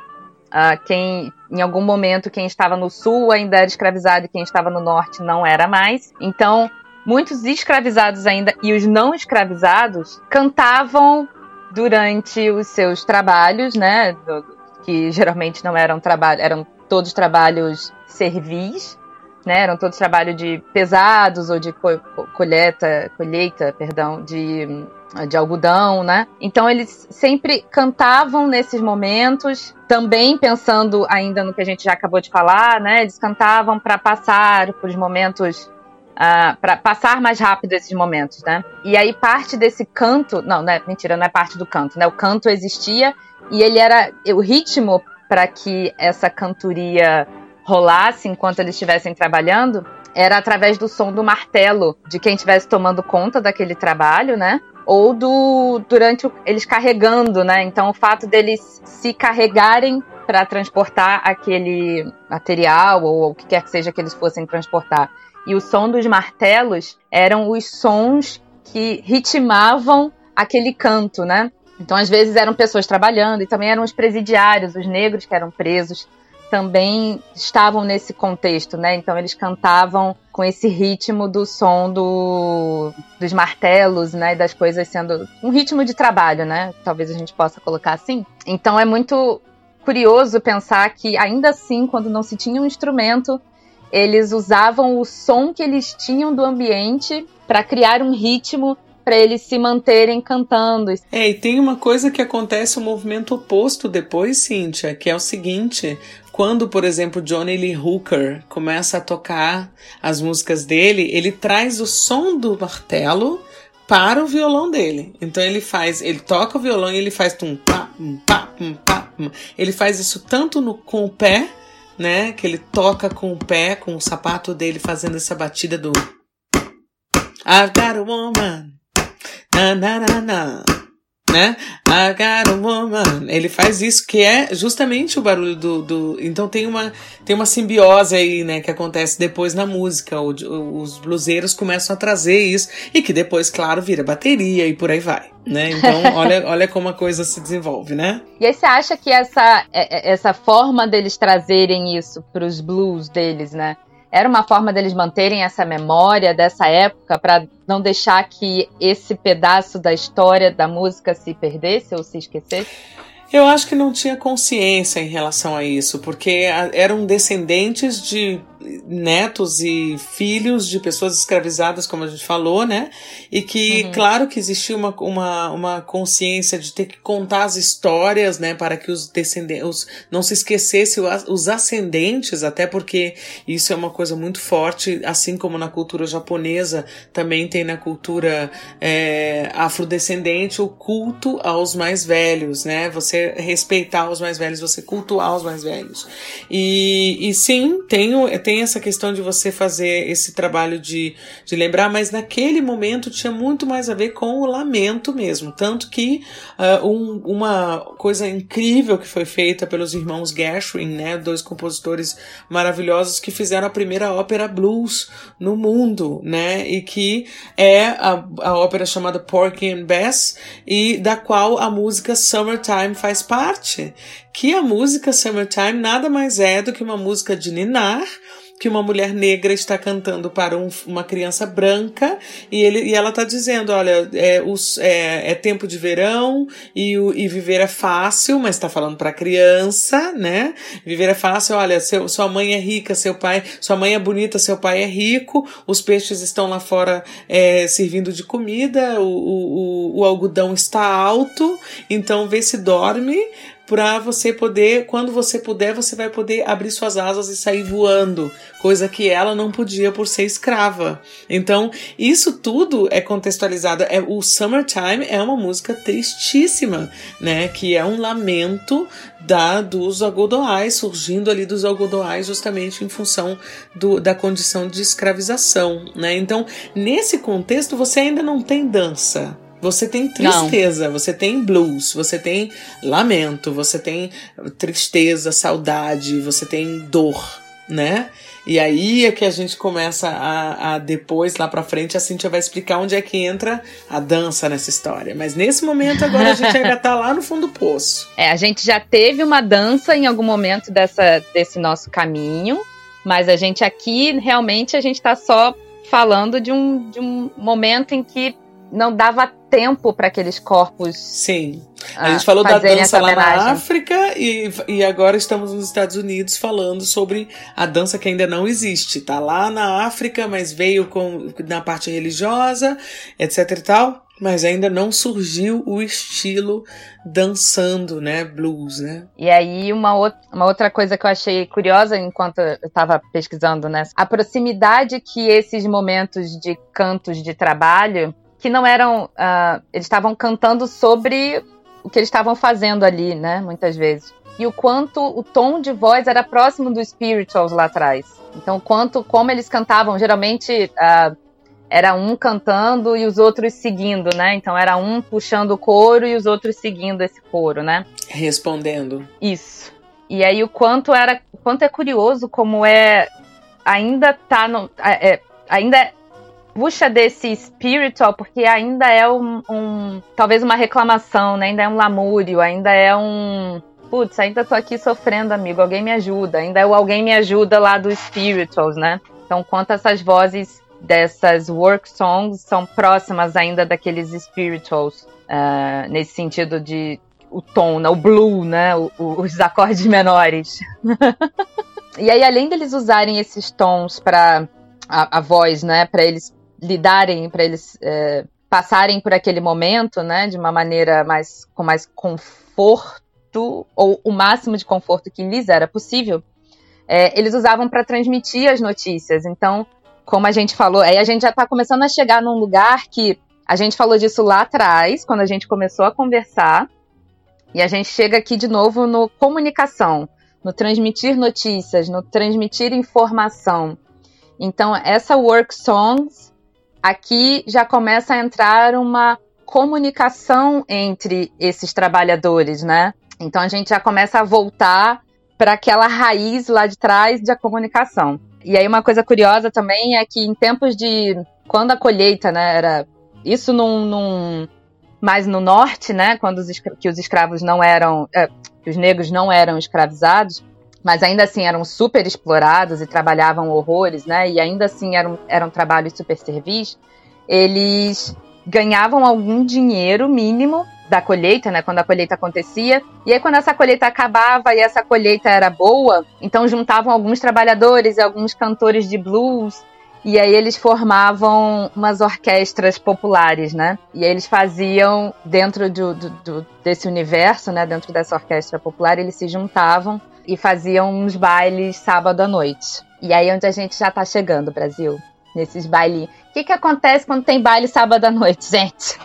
Uh, quem, em algum momento, quem estava no sul ainda era escravizado e quem estava no norte não era mais. Então, muitos escravizados ainda e os não escravizados cantavam durante os seus trabalhos, né? Que geralmente não eram trabalhos, eram todos trabalhos servis, né? Eram todos trabalhos de pesados ou de co colheita, colheita, perdão, de de algodão, né? Então eles sempre cantavam nesses momentos, também pensando ainda no que a gente já acabou de falar, né? Eles cantavam para passar por momentos Uh, ah, para passar mais rápido esses momentos, né? E aí parte desse canto, não, não é, mentira, não é parte do canto, né? O canto existia e ele era o ritmo para que essa cantoria rolasse enquanto eles estivessem trabalhando era através do som do martelo de quem estivesse tomando conta daquele trabalho, né? Ou do durante o, eles carregando, né? Então o fato deles se carregarem para transportar aquele material ou o que quer que seja que eles fossem transportar. E o som dos martelos eram os sons que ritmavam aquele canto, né? Então, às vezes, eram pessoas trabalhando e também eram os presidiários, os negros que eram presos, também estavam nesse contexto, né? Então eles cantavam com esse ritmo do som do, dos martelos, né? Das coisas sendo um ritmo de trabalho, né? Talvez a gente possa colocar assim. Então é muito curioso pensar que ainda assim, quando não se tinha um instrumento, eles usavam o som que eles tinham do ambiente para criar um ritmo para eles se manterem cantando. É, e tem uma coisa que acontece o um movimento oposto depois, Cíntia, que é o seguinte: quando, por exemplo, Johnny Lee Hooker começa a tocar as músicas dele, ele traz o som do martelo para o violão dele. Então ele faz, ele toca o violão e ele faz tum pá, um pá, um um. Ele faz isso tanto no, com o pé, né, que ele toca com o pé, com o sapato dele fazendo essa batida do I've got a woman. Na na na na né? I got a woman. Ele faz isso, que é justamente o barulho do. do então tem uma, tem uma simbiose aí, né, que acontece depois na música. O, os bluseiros começam a trazer isso, e que depois, claro, vira bateria e por aí vai. Né? Então, [LAUGHS] olha, olha como a coisa se desenvolve, né? E aí você acha que essa, é, é, essa forma deles trazerem isso para os blues deles, né? Era uma forma deles manterem essa memória dessa época para não deixar que esse pedaço da história da música se perdesse ou se esquecesse? Eu acho que não tinha consciência em relação a isso, porque eram descendentes de netos e filhos de pessoas escravizadas, como a gente falou, né? E que, uhum. claro que existia uma, uma, uma consciência de ter que contar as histórias, né? Para que os descendentes, não se esquecesse os ascendentes, até porque isso é uma coisa muito forte, assim como na cultura japonesa, também tem na cultura é, afrodescendente o culto aos mais velhos, né? Você respeitar os mais velhos, você cultuar os mais velhos. E, e sim, tem, tem tem essa questão de você fazer esse trabalho de, de lembrar, mas naquele momento tinha muito mais a ver com o lamento mesmo. Tanto que uh, um, uma coisa incrível que foi feita pelos irmãos Gershwin, né, dois compositores maravilhosos que fizeram a primeira ópera blues no mundo, né, e que é a, a ópera chamada Porky and Bess e da qual a música Summertime faz parte, que a música Summertime nada mais é do que uma música de ninar que uma mulher negra está cantando para um, uma criança branca e, ele, e ela está dizendo: olha, é, os, é, é, tempo de verão e, e viver é fácil, mas está falando para a criança, né? Viver é fácil, olha, seu, sua mãe é rica, seu pai, sua mãe é bonita, seu pai é rico, os peixes estão lá fora é, servindo de comida, o, o, o algodão está alto, então vê se dorme, para você poder, quando você puder, você vai poder abrir suas asas e sair voando, coisa que ela não podia por ser escrava. Então, isso tudo é contextualizado. É, o Summertime é uma música tristíssima, né? Que é um lamento da dos algodoais, surgindo ali dos algodoais justamente em função do, da condição de escravização, né? Então, nesse contexto, você ainda não tem dança, você tem tristeza, Não. você tem blues, você tem lamento, você tem tristeza, saudade, você tem dor, né? E aí é que a gente começa a, a depois, lá pra frente, a Cintia vai explicar onde é que entra a dança nessa história. Mas nesse momento agora a gente [LAUGHS] ainda tá lá no fundo do poço. É, a gente já teve uma dança em algum momento dessa, desse nosso caminho, mas a gente aqui, realmente, a gente tá só falando de um, de um momento em que não dava tempo para aqueles corpos. Sim. A gente falou da dança lá na África e, e agora estamos nos Estados Unidos falando sobre a dança que ainda não existe. Tá lá na África, mas veio com, na parte religiosa, etc e tal. Mas ainda não surgiu o estilo dançando, né? Blues, né? E aí, uma, outra, uma outra coisa que eu achei curiosa enquanto eu estava pesquisando, né? A proximidade que esses momentos de cantos de trabalho que não eram. Uh, eles estavam cantando sobre o que eles estavam fazendo ali, né? Muitas vezes. E o quanto o tom de voz era próximo dos spirituals lá atrás. Então, quanto como eles cantavam, geralmente uh, era um cantando e os outros seguindo, né? Então era um puxando o coro e os outros seguindo esse coro, né? Respondendo. Isso. E aí o quanto era, o quanto é curioso como é ainda tá no, é, é ainda puxa desse spiritual, porque ainda é um, um, talvez uma reclamação, né? Ainda é um lamúrio, ainda é um putz, ainda tô aqui sofrendo, amigo, alguém me ajuda, ainda é o alguém me ajuda lá dos spirituals, né? Então, quanto essas vozes dessas work songs são próximas ainda daqueles spirituals, uh, nesse sentido de o tom, né? o blue, né? O, o, os acordes menores. [LAUGHS] e aí, além deles usarem esses tons para a, a, voz, né? Para eles lidarem, para eles é, passarem por aquele momento, né, de uma maneira mais com mais conforto ou o máximo de conforto que lhes era possível, é, eles usavam para transmitir as notícias. Então, como a gente falou, aí a gente já está começando a chegar num lugar que a gente falou disso lá atrás, quando a gente começou a conversar, e a gente chega aqui de novo no comunicação, no transmitir notícias, no transmitir informação. Então, essa work songs aqui já começa a entrar uma comunicação entre esses trabalhadores, né? Então a gente já começa a voltar para aquela raiz lá de trás da comunicação. E aí uma coisa curiosa também é que em tempos de quando a colheita, né, era isso num, num mais no norte, né, quando os, que os escravos não eram, é, os negros não eram escravizados, mas ainda assim eram super explorados e trabalhavam horrores, né? E ainda assim eram, eram trabalhos super servis. Eles ganhavam algum dinheiro mínimo da colheita, né? Quando a colheita acontecia. E aí, quando essa colheita acabava e essa colheita era boa, então juntavam alguns trabalhadores e alguns cantores de blues. E aí eles formavam umas orquestras populares, né? E aí eles faziam, dentro do, do, do, desse universo, né? Dentro dessa orquestra popular, eles se juntavam e faziam uns bailes sábado à noite. E aí onde a gente já tá chegando, Brasil, nesses bailinhos. O que que acontece quando tem baile sábado à noite, [LAUGHS] gente?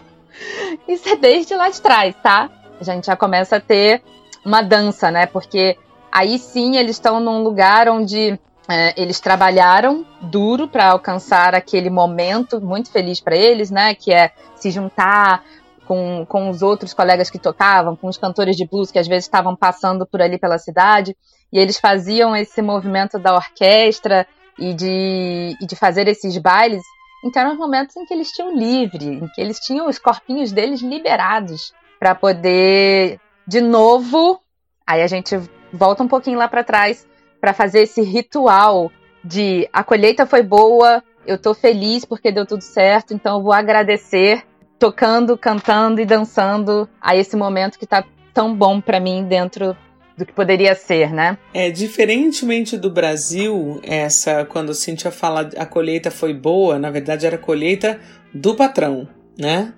Isso é desde lá de trás, tá? A gente já começa a ter uma dança, né? Porque aí sim eles estão num lugar onde é, eles trabalharam duro para alcançar aquele momento muito feliz para eles, né? Que é se juntar, com, com os outros colegas que tocavam, com os cantores de blues que às vezes estavam passando por ali pela cidade, e eles faziam esse movimento da orquestra e de, e de fazer esses bailes. Então eram os momentos em que eles tinham livre, em que eles tinham os corpinhos deles liberados para poder, de novo, aí a gente volta um pouquinho lá para trás para fazer esse ritual de a colheita foi boa, eu tô feliz porque deu tudo certo, então eu vou agradecer tocando, cantando e dançando a esse momento que tá tão bom para mim dentro do que poderia ser, né? É, diferentemente do Brasil, essa, quando Cintia fala a colheita foi boa, na verdade era a colheita do patrão, né?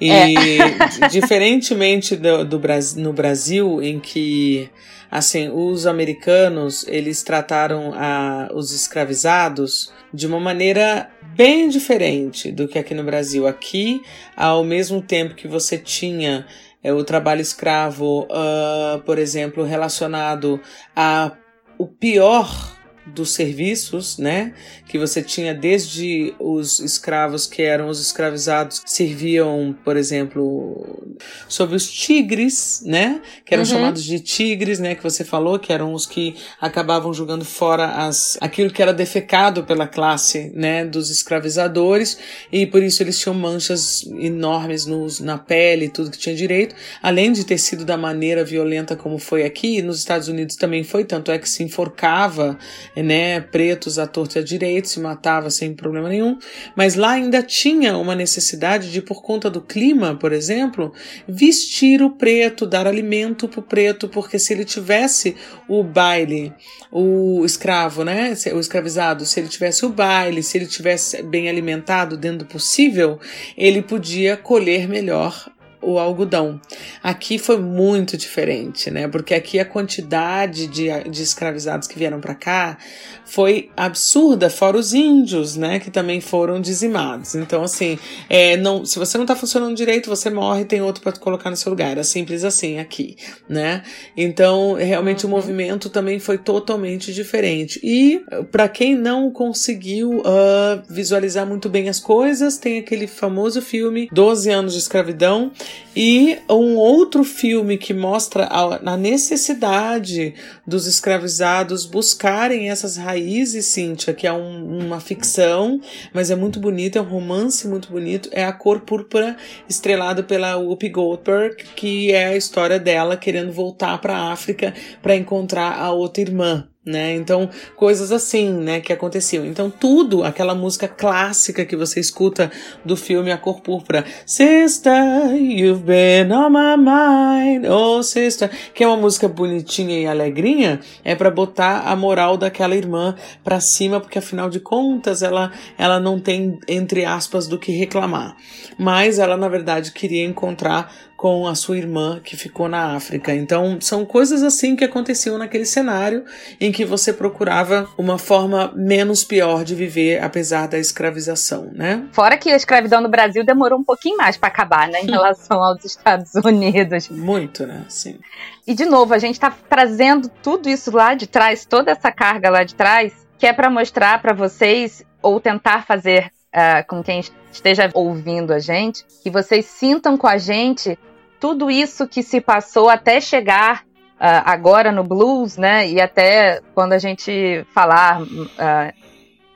E é. diferentemente do, do Brasil, no Brasil, em que assim os americanos eles trataram a, os escravizados de uma maneira bem diferente do que aqui no Brasil. Aqui, ao mesmo tempo que você tinha é, o trabalho escravo, uh, por exemplo, relacionado a o pior dos serviços, né? Que você tinha desde os escravos que eram os escravizados serviam, por exemplo, sobre os tigres, né? Que eram uhum. chamados de tigres, né? Que você falou, que eram os que acabavam jogando fora as, aquilo que era defecado pela classe, né? Dos escravizadores e por isso eles tinham manchas enormes nos, na pele, tudo que tinha direito, além de ter sido da maneira violenta como foi aqui, nos Estados Unidos também foi, tanto é que se enforcava né, pretos à torta e à direita, se matava sem problema nenhum, mas lá ainda tinha uma necessidade de, por conta do clima, por exemplo, vestir o preto, dar alimento para o preto, porque se ele tivesse o baile, o escravo, né, o escravizado, se ele tivesse o baile, se ele tivesse bem alimentado dentro do possível, ele podia colher melhor o algodão. Aqui foi muito diferente, né? Porque aqui a quantidade de, de escravizados que vieram para cá foi absurda, fora os índios, né? Que também foram dizimados. Então, assim, é, não, se você não tá funcionando direito, você morre e tem outro para colocar no seu lugar. É simples assim aqui, né? Então, realmente uhum. o movimento também foi totalmente diferente. E para quem não conseguiu uh, visualizar muito bem as coisas, tem aquele famoso filme 12 anos de escravidão e um outro filme que mostra a, necessidade dos escravizados buscarem essas raízes, Cíntia, que é um, uma ficção, mas é muito bonito, é um romance muito bonito, é A Cor Púrpura, estrelado pela Whoopi Goldberg, que é a história dela querendo voltar para a África para encontrar a outra irmã né? Então, coisas assim, né, que aconteciam. Então, tudo, aquela música clássica que você escuta do filme A Cor Púrpura, Sister, you've been on my mind, oh sister, que é uma música bonitinha e alegrinha, é para botar a moral daquela irmã para cima, porque afinal de contas ela ela não tem entre aspas do que reclamar. Mas ela na verdade queria encontrar com a sua irmã que ficou na África. Então, são coisas assim que aconteciam naquele cenário em que você procurava uma forma menos pior de viver, apesar da escravização, né? Fora que a escravidão no Brasil demorou um pouquinho mais para acabar, né, em [LAUGHS] relação aos Estados Unidos. Muito, né? Sim. E de novo, a gente está trazendo tudo isso lá de trás, toda essa carga lá de trás, que é para mostrar para vocês ou tentar fazer uh, com quem esteja ouvindo a gente, que vocês sintam com a gente tudo isso que se passou até chegar uh, agora no blues, né? E até quando a gente falar uh,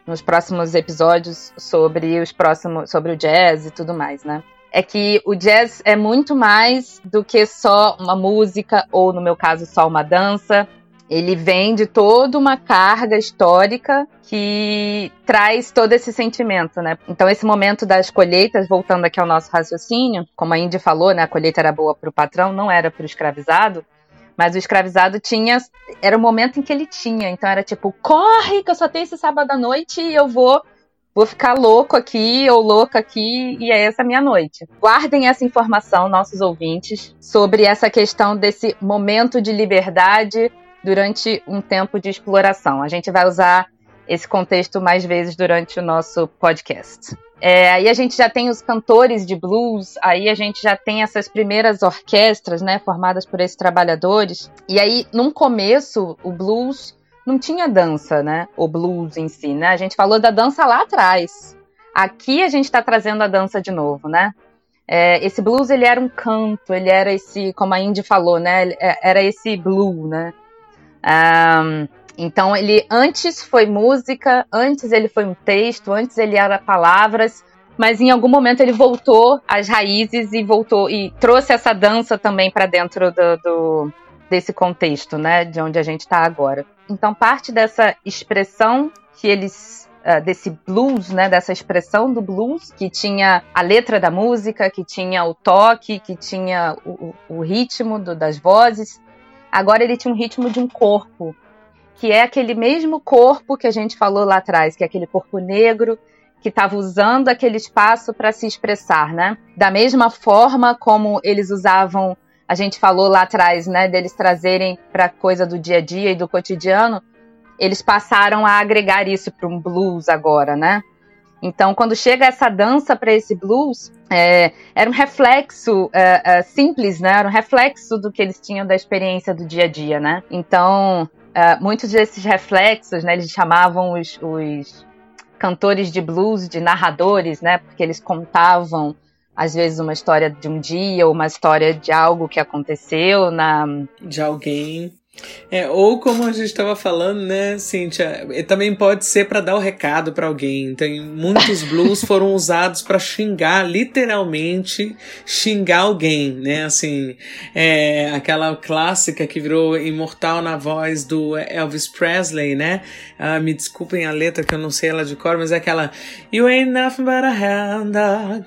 nos próximos episódios sobre os próximos, sobre o jazz e tudo mais, né? É que o jazz é muito mais do que só uma música ou, no meu caso, só uma dança. Ele vem de toda uma carga histórica que traz todo esse sentimento, né? Então, esse momento das colheitas, voltando aqui ao nosso raciocínio, como a Indy falou, né? A colheita era boa para o patrão, não era para o escravizado. Mas o escravizado tinha. Era o momento em que ele tinha. Então era tipo, corre, que eu só tenho esse sábado à noite e eu vou. Vou ficar louco aqui ou louca aqui e é essa minha noite. Guardem essa informação, nossos ouvintes, sobre essa questão desse momento de liberdade durante um tempo de exploração. A gente vai usar esse contexto mais vezes durante o nosso podcast. É, aí a gente já tem os cantores de blues, aí a gente já tem essas primeiras orquestras, né, formadas por esses trabalhadores. E aí, num começo, o blues não tinha dança, né, o blues em si, né? A gente falou da dança lá atrás. Aqui a gente está trazendo a dança de novo, né? É, esse blues ele era um canto, ele era esse, como a Indy falou, né? É, era esse blue, né? Um, então ele antes foi música, antes ele foi um texto, antes ele era palavras, mas em algum momento ele voltou às raízes e voltou e trouxe essa dança também para dentro do, do, desse contexto, né, de onde a gente está agora. Então parte dessa expressão que eles uh, desse blues, né, dessa expressão do blues que tinha a letra da música, que tinha o toque, que tinha o, o ritmo do, das vozes Agora ele tinha um ritmo de um corpo, que é aquele mesmo corpo que a gente falou lá atrás, que é aquele corpo negro que estava usando aquele espaço para se expressar, né? Da mesma forma como eles usavam, a gente falou lá atrás, né, deles trazerem para coisa do dia a dia e do cotidiano, eles passaram a agregar isso para um blues agora, né? Então, quando chega essa dança para esse blues, é, era um reflexo é, é, simples, né? Era um reflexo do que eles tinham da experiência do dia a dia, né? Então, uh, muitos desses reflexos, né, eles chamavam os, os cantores de blues de narradores, né, porque eles contavam às vezes uma história de um dia ou uma história de algo que aconteceu na de alguém é, ou como a gente estava falando, né, Cíntia, também pode ser para dar o recado para alguém. Tem muitos [LAUGHS] blues foram usados para xingar, literalmente xingar alguém, né? Assim, é, aquela clássica que virou imortal na voz do Elvis Presley, né? Ah, me desculpem a letra que eu não sei ela de cor, mas é aquela You ain't nothing but a hand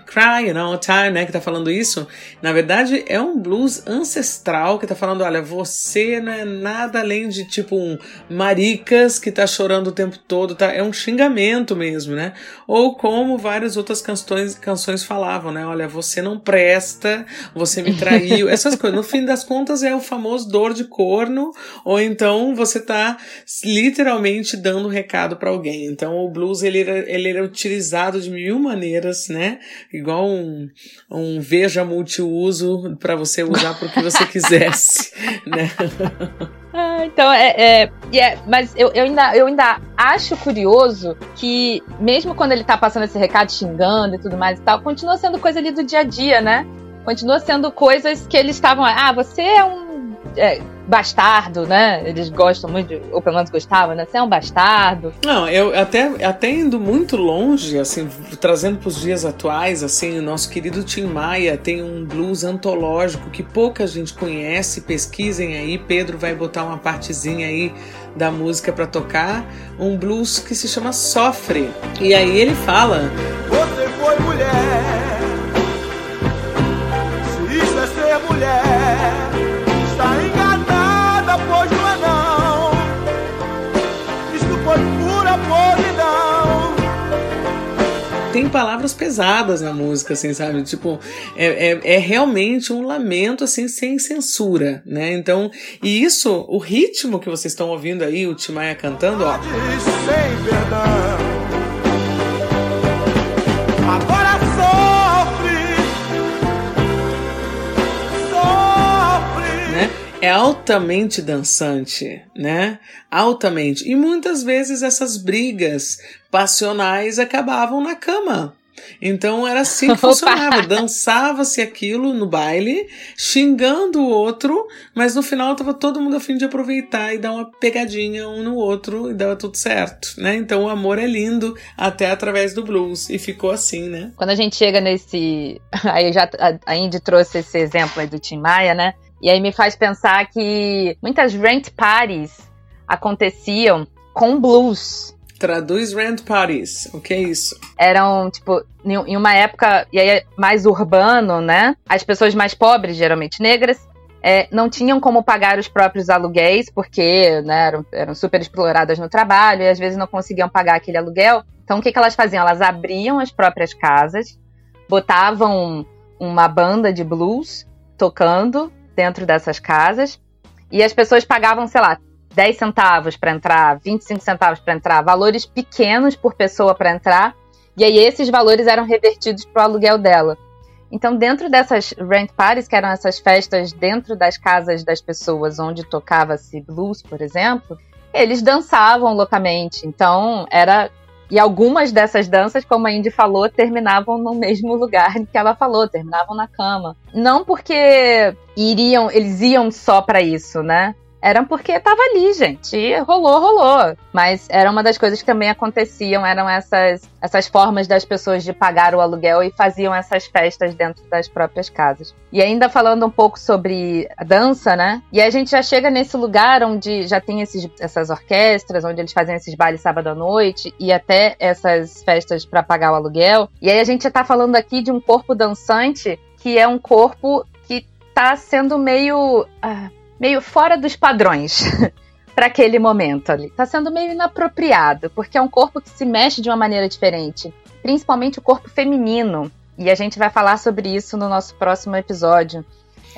crying all time, né? Que tá falando isso. Na verdade, é um blues ancestral que tá falando, olha, você não é nada além de tipo um maricas que tá chorando o tempo todo, tá? É um xingamento mesmo, né? Ou como várias outras canções, canções falavam, né? Olha, você não presta, você me traiu, [LAUGHS] essas coisas. No fim das contas é o famoso dor de corno, ou então você tá literalmente dando um recado para alguém. Então o blues ele era, ele era utilizado de mil maneiras, né? Igual um, um veja multiuso para você usar para o que você [LAUGHS] quisesse, né? [LAUGHS] Ah, então, é, é, é mas eu, eu, ainda, eu ainda acho curioso que, mesmo quando ele tá passando esse recado xingando e tudo mais e tal, continua sendo coisa ali do dia a dia, né? Continua sendo coisas que eles estavam. Ah, você é um. É, bastardo, né? Eles gostam muito, ou pelo menos gostavam, né? Você é um bastardo. Não, eu até, até indo muito longe, assim, trazendo para os dias atuais, assim, o nosso querido Tim Maia tem um blues antológico que pouca gente conhece, pesquisem aí, Pedro vai botar uma partezinha aí da música para tocar, um blues que se chama Sofre. E aí ele fala: Você foi mulher. Tem palavras pesadas na música, assim, sabe? Tipo, é, é, é, realmente um lamento, assim, sem censura, né? Então, e isso, o ritmo que vocês estão ouvindo aí, o Timaya cantando, ó. Agora É altamente dançante, né? Altamente. E muitas vezes essas brigas passionais acabavam na cama. Então era assim que [LAUGHS] funcionava. Dançava-se aquilo no baile, xingando o outro, mas no final tava todo mundo a fim de aproveitar e dar uma pegadinha um no outro e dava tudo certo, né? Então o amor é lindo até através do blues e ficou assim, né? Quando a gente chega nesse, [LAUGHS] aí já a Indy trouxe esse exemplo aí do Tim Maia, né? E aí me faz pensar que muitas rent parties aconteciam com blues. Traduz rent parties. O que é isso? Eram, tipo, em uma época e aí mais urbano, né? As pessoas mais pobres, geralmente negras, é, não tinham como pagar os próprios aluguéis, porque né, eram, eram, super exploradas no trabalho e às vezes não conseguiam pagar aquele aluguel. Então, o que, que elas faziam? Elas abriam as próprias casas, botavam uma banda de blues tocando dentro dessas casas e as pessoas pagavam, sei lá, 10 centavos para entrar, 25 centavos para entrar, valores pequenos por pessoa para entrar, e aí esses valores eram revertidos para o aluguel dela. Então, dentro dessas rent parties, que eram essas festas dentro das casas das pessoas onde tocava-se blues, por exemplo, eles dançavam loucamente. Então, era. E algumas dessas danças, como a Indy falou, terminavam no mesmo lugar que ela falou, terminavam na cama. Não porque iriam, eles iam só para isso, né? Eram porque tava ali, gente. E rolou, rolou. Mas era uma das coisas que também aconteciam, eram essas, essas formas das pessoas de pagar o aluguel e faziam essas festas dentro das próprias casas. E ainda falando um pouco sobre a dança, né? E a gente já chega nesse lugar onde já tem esses, essas orquestras, onde eles fazem esses bailes sábado à noite e até essas festas para pagar o aluguel. E aí a gente já tá falando aqui de um corpo dançante que é um corpo que tá sendo meio. Ah, meio fora dos padrões [LAUGHS] para aquele momento ali. Tá sendo meio inapropriado, porque é um corpo que se mexe de uma maneira diferente, principalmente o corpo feminino. E a gente vai falar sobre isso no nosso próximo episódio.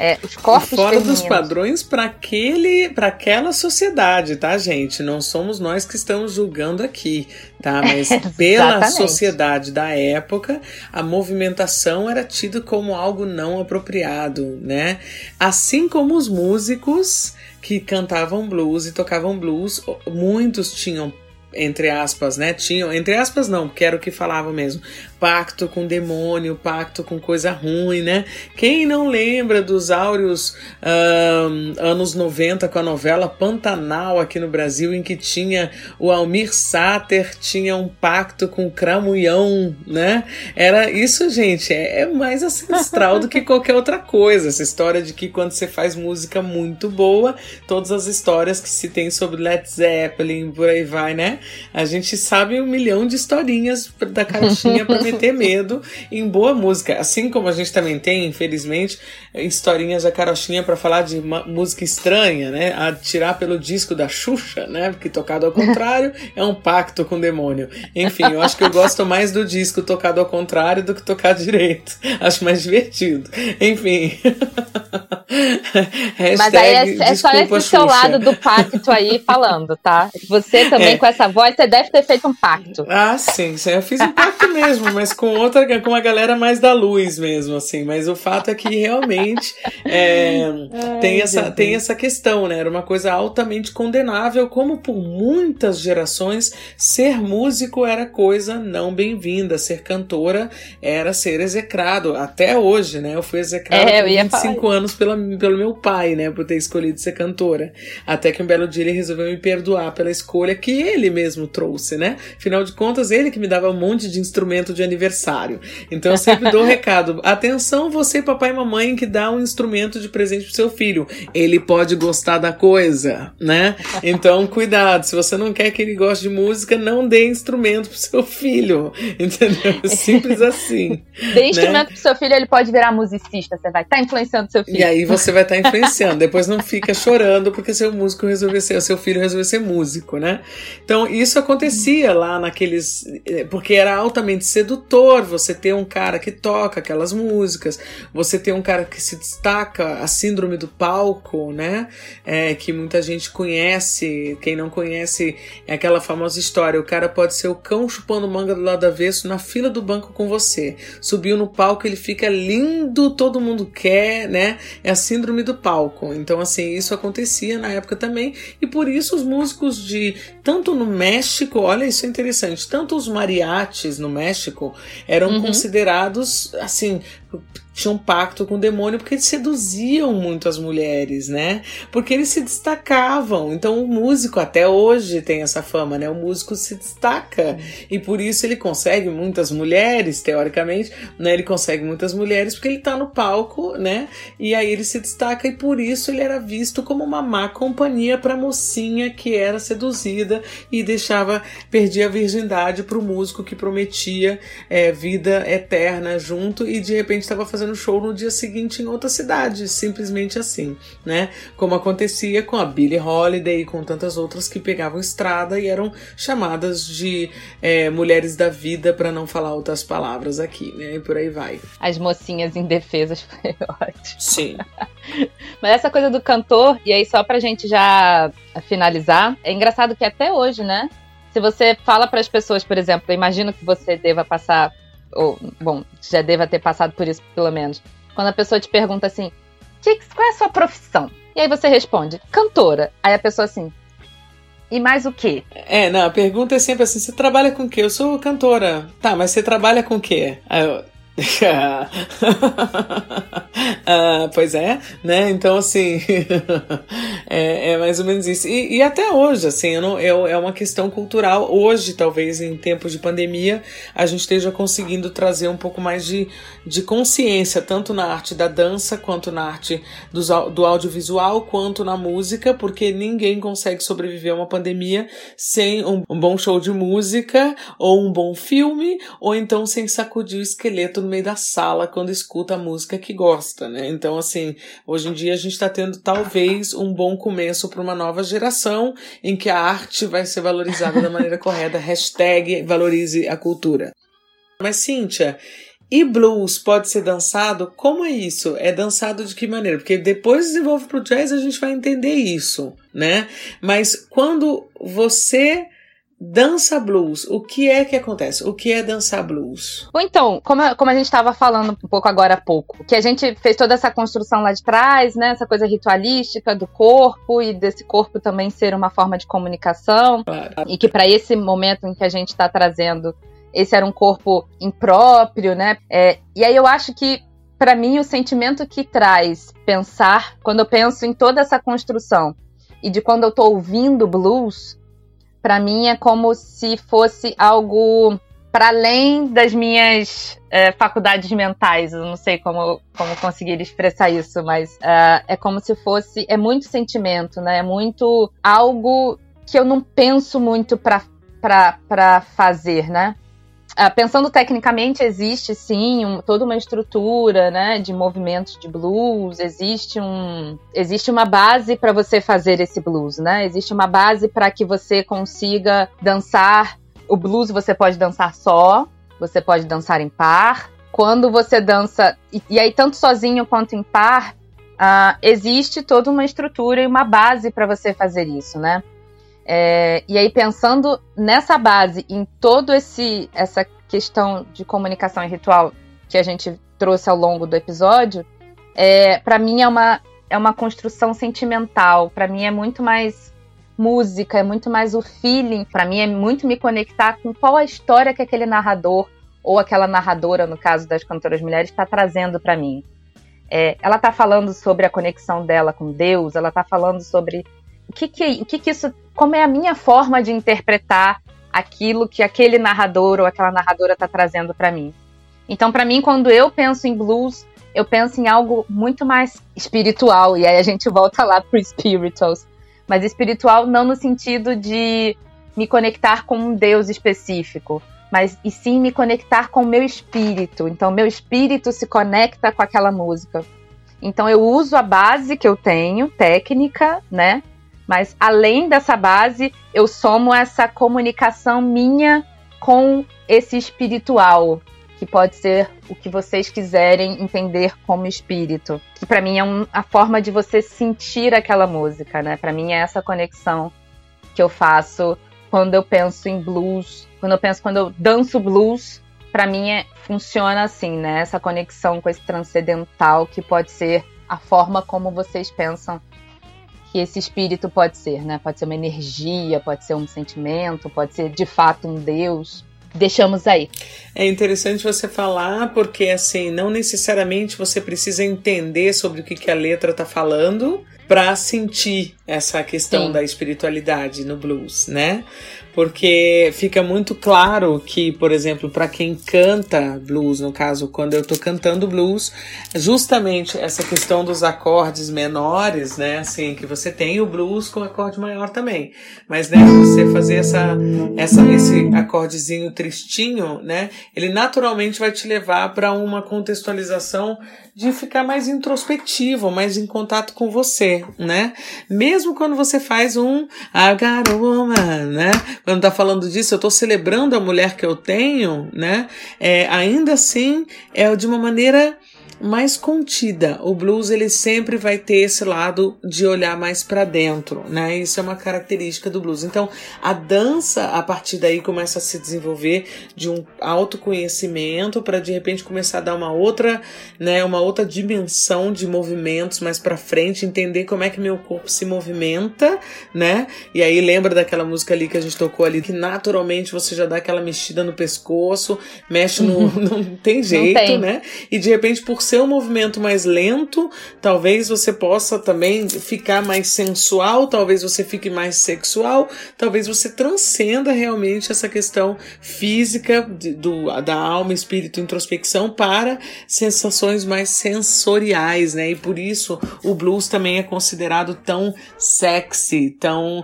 É, os corpos Fora femininos. dos padrões para aquele, para aquela sociedade, tá, gente? Não somos nós que estamos julgando aqui, tá? [LAUGHS] Mas pela sociedade da época, a movimentação era tida como algo não apropriado, né? Assim como os músicos que cantavam blues e tocavam blues. Muitos tinham entre aspas, né? Tinham, entre aspas não, porque era o que falavam mesmo pacto com demônio, pacto com coisa ruim, né? Quem não lembra dos áureos anos 90 com a novela Pantanal aqui no Brasil, em que tinha o Almir Sater, tinha um pacto com Cramunhão, né? Era isso, gente, é, é mais ancestral do que qualquer outra coisa. Essa história de que quando você faz música muito boa, todas as histórias que se tem sobre Led Zeppelin, por aí vai, né? A gente sabe um milhão de historinhas da caixinha pra [LAUGHS] ter medo em boa música. Assim como a gente também tem, infelizmente, historinhas da carochinha para falar de música estranha, né? A tirar pelo disco da Xuxa, né? Porque tocado ao contrário [LAUGHS] é um pacto com o demônio. Enfim, eu acho que eu gosto mais do disco tocado ao contrário do que tocado direito. [LAUGHS] Acho mais divertido. Enfim. Mas aí é, é só esse Xuxa. seu lado do pacto aí falando, tá? Você também é. com essa voz, você deve ter feito um pacto. Ah, sim, sim eu fiz um pacto [LAUGHS] mesmo, mas com outra, com a galera mais da luz mesmo, assim. Mas o fato é que realmente é, Ai, tem, essa, tem essa questão, né? Era uma coisa altamente condenável, como por muitas gerações, ser músico era coisa não bem-vinda, ser cantora era ser execrado. Até hoje, né? Eu fui execrado é, por 25 falar. anos pela, pelo meu pai, né? Por ter escolhido ser cantora. Até que um belo dia ele resolveu me perdoar pela escolha que ele mesmo trouxe, né? Afinal de contas, ele que me dava um monte de instrumento de aniversário. Então eu sempre dou um [LAUGHS] recado. Atenção, você, papai e mamãe, que dá um instrumento de presente pro seu filho. Ele pode gostar da coisa, né? Então, cuidado. Se você não quer que ele goste de música, não dê instrumento pro seu filho. Entendeu? Simples assim. [LAUGHS] Dê né? instrumento pro seu filho, ele pode virar musicista. Você vai estar tá influenciando seu filho. E aí você vai estar tá [LAUGHS] influenciando. Depois não fica chorando porque seu músico resolveu ser, seu filho resolveu ser músico, né? Então, isso acontecia lá naqueles. Eh, porque era altamente sedutor você ter um cara que toca aquelas músicas, você ter um cara que se destaca, a síndrome do palco, né? É, que muita gente conhece. Quem não conhece é aquela famosa história: o cara pode ser o cão chupando manga do lado avesso na fila do banco com você. Subiu no palco, ele fica lindo, todo mundo quer, né? É a síndrome do palco. Então, assim, isso acontecia na época também, e por isso os músicos de tanto no México, olha isso é interessante, tanto os mariachis no México eram uhum. considerados assim tinham um pacto com o demônio porque eles seduziam muito as mulheres, né? Porque eles se destacavam. Então o músico até hoje tem essa fama, né? O músico se destaca e por isso ele consegue muitas mulheres, teoricamente, né? Ele consegue muitas mulheres porque ele tá no palco, né? E aí ele se destaca e por isso ele era visto como uma má companhia para mocinha que era seduzida e deixava perdia a virgindade para o músico que prometia é, vida eterna junto e de repente estava fazendo fazendo show no dia seguinte em outra cidade, simplesmente assim, né? Como acontecia com a Billie Holiday e com tantas outras que pegavam estrada e eram chamadas de é, mulheres da vida, para não falar outras palavras aqui, né? E por aí vai. As mocinhas indefesas foi [LAUGHS] ótimo. Sim. [LAUGHS] Mas essa coisa do cantor, e aí só pra gente já finalizar, é engraçado que até hoje, né? Se você fala para as pessoas, por exemplo, eu imagino que você deva passar ou, bom, já deva ter passado por isso pelo menos. Quando a pessoa te pergunta assim, Tix, qual é a sua profissão? E aí você responde, cantora. Aí a pessoa assim, e mais o quê? É, não, a pergunta é sempre assim: você trabalha com o quê? Eu sou cantora. Tá, mas você trabalha com o quê? Eu, [LAUGHS] ah, pois é, né? Então, assim, [LAUGHS] é, é, mais ou menos isso. E, e até hoje, assim, não, é, é uma questão cultural. Hoje, talvez, em tempos de pandemia, a gente esteja conseguindo trazer um pouco mais de, de consciência, tanto na arte da dança, quanto na arte do, do audiovisual, quanto na música, porque ninguém consegue sobreviver a uma pandemia sem um, um bom show de música, ou um bom filme, ou então sem sacudir o esqueleto no meio da sala quando escuta a música que gosta, né? Então, assim, hoje em dia a gente está tendo talvez um bom começo para uma nova geração em que a arte vai ser valorizada da maneira [LAUGHS] correta. Hashtag valorize a cultura. Mas, Cíntia, e blues pode ser dançado? Como é isso? É dançado de que maneira? Porque depois desenvolve pro jazz a gente vai entender isso, né? Mas quando você dança blues, o que é que acontece? O que é dançar blues? Bom, então, como, como a gente estava falando um pouco agora há pouco, que a gente fez toda essa construção lá de trás, né? Essa coisa ritualística do corpo e desse corpo também ser uma forma de comunicação. Claro. E que para esse momento em que a gente está trazendo, esse era um corpo impróprio, né? É, e aí eu acho que para mim o sentimento que traz pensar, quando eu penso em toda essa construção e de quando eu tô ouvindo blues, para mim é como se fosse algo para além das minhas é, faculdades mentais. Eu não sei como, como conseguir expressar isso, mas uh, é como se fosse. É muito sentimento, né? É muito algo que eu não penso muito para fazer, né? Uh, pensando tecnicamente, existe sim um, toda uma estrutura né, de movimentos de blues, existe, um, existe uma base para você fazer esse blues, né? Existe uma base para que você consiga dançar. O blues você pode dançar só, você pode dançar em par. Quando você dança, e, e aí tanto sozinho quanto em par, uh, existe toda uma estrutura e uma base para você fazer isso, né? É, e aí, pensando nessa base, em todo esse essa questão de comunicação e ritual que a gente trouxe ao longo do episódio, é, para mim é uma, é uma construção sentimental. Para mim é muito mais música, é muito mais o feeling. Para mim é muito me conectar com qual a história que aquele narrador ou aquela narradora, no caso das cantoras mulheres, está trazendo para mim. É, ela está falando sobre a conexão dela com Deus, ela está falando sobre o que que, o que que isso, como é a minha forma de interpretar aquilo que aquele narrador ou aquela narradora está trazendo para mim. Então, para mim, quando eu penso em blues, eu penso em algo muito mais espiritual, e aí a gente volta lá pro spirituals. Mas espiritual não no sentido de me conectar com um Deus específico, mas e sim me conectar com o meu espírito. Então, meu espírito se conecta com aquela música. Então, eu uso a base que eu tenho, técnica, né? Mas além dessa base, eu somo essa comunicação minha com esse espiritual, que pode ser o que vocês quiserem entender como espírito. Que para mim é um, a forma de você sentir aquela música, né? Para mim é essa conexão que eu faço quando eu penso em blues, quando eu penso quando eu danço blues, para mim é, funciona assim, né? Essa conexão com esse transcendental que pode ser a forma como vocês pensam que esse espírito pode ser, né? Pode ser uma energia, pode ser um sentimento, pode ser de fato um Deus. Deixamos aí. É interessante você falar, porque assim, não necessariamente você precisa entender sobre o que, que a letra está falando para sentir essa questão Sim. da espiritualidade no blues, né? Porque fica muito claro que, por exemplo, para quem canta blues, no caso, quando eu tô cantando blues, justamente essa questão dos acordes menores, né, assim, que você tem o blues com acorde maior também, mas né, você fazer essa, essa esse acordezinho tristinho, né, ele naturalmente vai te levar para uma contextualização de ficar mais introspectivo, mais em contato com você, né? Mesmo quando você faz um I got a woman, né? Quando tá falando disso, eu tô celebrando a mulher que eu tenho, né? É, ainda assim, é de uma maneira mais contida. O blues ele sempre vai ter esse lado de olhar mais para dentro, né? Isso é uma característica do blues. Então, a dança a partir daí começa a se desenvolver de um autoconhecimento para de repente começar a dar uma outra, né, uma outra dimensão de movimentos mais para frente, entender como é que meu corpo se movimenta, né? E aí lembra daquela música ali que a gente tocou ali que naturalmente você já dá aquela mexida no pescoço, mexe no [LAUGHS] não tem jeito, não tem. né? E de repente por ser um movimento mais lento, talvez você possa também ficar mais sensual, talvez você fique mais sexual, talvez você transcenda realmente essa questão física de, do, da alma, espírito, introspecção para sensações mais sensoriais, né? E por isso o blues também é considerado tão sexy, tão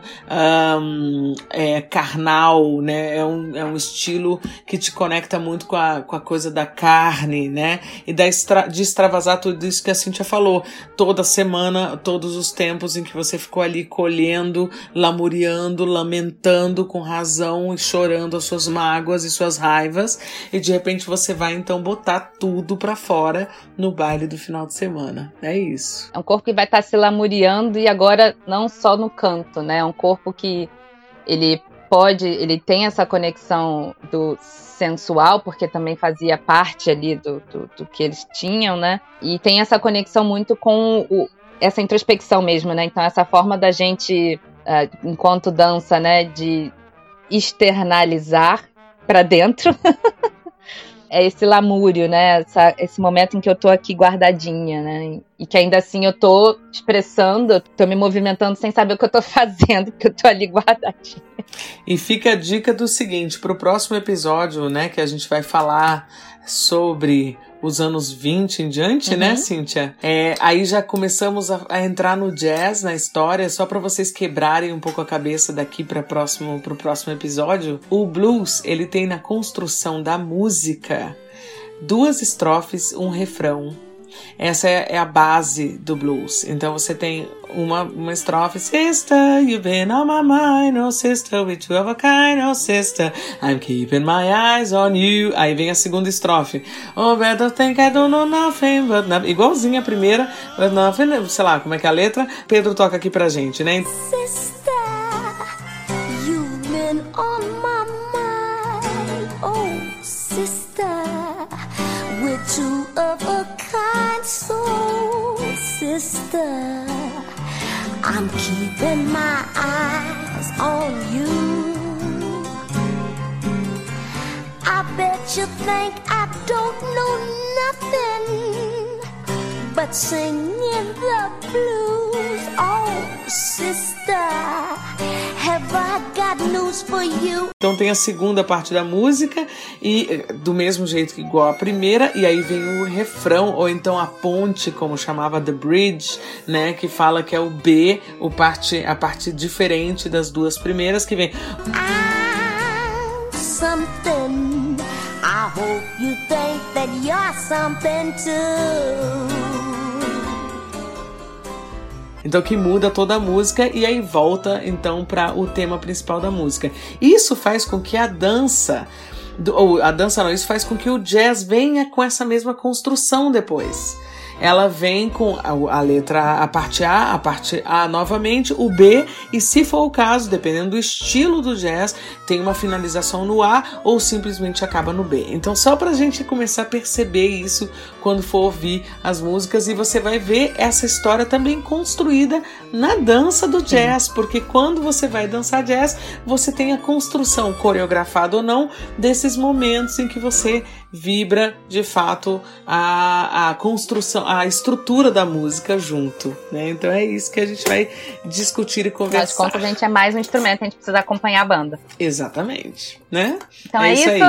um, é, carnal, né? É um, é um estilo que te conecta muito com a, com a coisa da carne, né? E da de extravasar tudo isso que a Cintia falou. Toda semana, todos os tempos em que você ficou ali colhendo, lamuriando, lamentando com razão e chorando as suas mágoas e suas raivas. E de repente você vai então botar tudo para fora no baile do final de semana. É isso. É um corpo que vai estar tá se lamuriando e agora não só no canto, né? É um corpo que ele pode, ele tem essa conexão do sensual, porque também fazia parte ali do, do, do que eles tinham, né? E tem essa conexão muito com o, essa introspecção mesmo, né? Então, essa forma da gente, uh, enquanto dança, né, de externalizar para dentro. [LAUGHS] é esse lamúrio, né? Essa, esse momento em que eu tô aqui guardadinha, né? E que ainda assim eu tô expressando, tô me movimentando sem saber o que eu tô [LAUGHS] fazendo, porque eu tô ali guardadinha. E fica a dica do seguinte, pro próximo episódio, né, que a gente vai falar sobre os anos 20 em diante, né, uhum. né, Cíntia? É, aí já começamos a, a, entrar no jazz, na história, só para vocês quebrarem um pouco a cabeça daqui para próximo pro próximo episódio. O blues, ele tem na construção da música duas estrofes, um refrão essa é, é, a base do blues. Então você tem uma, uma estrofe: Sister, you've been on my mind, oh sister, with two of a kind, oh sister, I'm keeping my eyes on you. Aí vem a segunda estrofe: Oh, better think I don't know nothing, but nothing. Igualzinha a primeira, but nothing, sei lá como é que é a letra. Pedro toca aqui pra gente, né? Sister, you've been on my mind, oh sister, with two of a kind soul sister. I'm keeping my eyes on you. I bet you think I don't know nothing but singing the blues. Oh, sister. Então tem a segunda parte da música e do mesmo jeito que igual a primeira e aí vem o refrão ou então a ponte, como chamava The Bridge, né, que fala que é o B, o parte a parte diferente das duas primeiras que vem I'm something I hope you think that you're something too então que muda toda a música e aí volta então para o tema principal da música. Isso faz com que a dança ou a dança não, isso faz com que o jazz venha com essa mesma construção depois ela vem com a, a, letra, a parte A, a parte A novamente, o B, e se for o caso, dependendo do estilo do jazz, tem uma finalização no A ou simplesmente acaba no B. Então, só pra gente começar a perceber isso quando for ouvir as músicas, e você vai ver essa história também construída na dança do jazz, porque quando você vai dançar jazz, você tem a construção, coreografada ou não, desses momentos em que você vibra de fato a, a construção, a estrutura da música junto, né? Então é isso que a gente vai discutir e conversar. Mas contas, a gente é mais um instrumento, a gente precisa acompanhar a banda. Exatamente, né? Então é, é isso. Aí.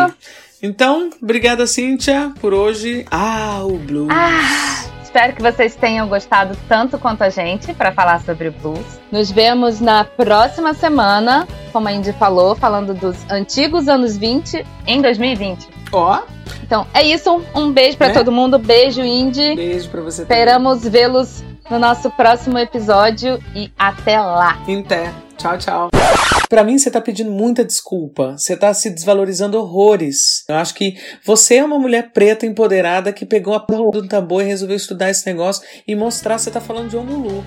Então, obrigada, Cíntia, por hoje. Ah, o blues. Ah, espero que vocês tenham gostado tanto quanto a gente para falar sobre o blues. Nos vemos na próxima semana, como a Indy falou, falando dos antigos anos 20 em 2020. Ó. Então, é isso. Um beijo para né? todo mundo. Beijo, Indy. Beijo para você Esperamos vê-los no nosso próximo episódio e até lá. Até. Tchau, tchau. Para mim, você tá pedindo muita desculpa. Você tá se desvalorizando horrores. Eu acho que você é uma mulher preta empoderada que pegou a porra do tambor e resolveu estudar esse negócio e mostrar que você tá falando de Omulu.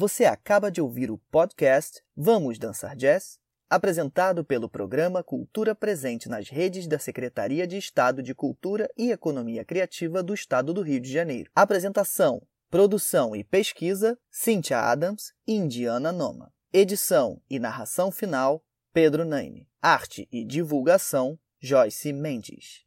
Você acaba de ouvir o podcast Vamos Dançar Jazz, apresentado pelo programa Cultura Presente nas redes da Secretaria de Estado de Cultura e Economia Criativa do Estado do Rio de Janeiro. Apresentação, produção e pesquisa: Cynthia Adams e Indiana Noma. Edição e narração final: Pedro Naine. Arte e divulgação: Joyce Mendes.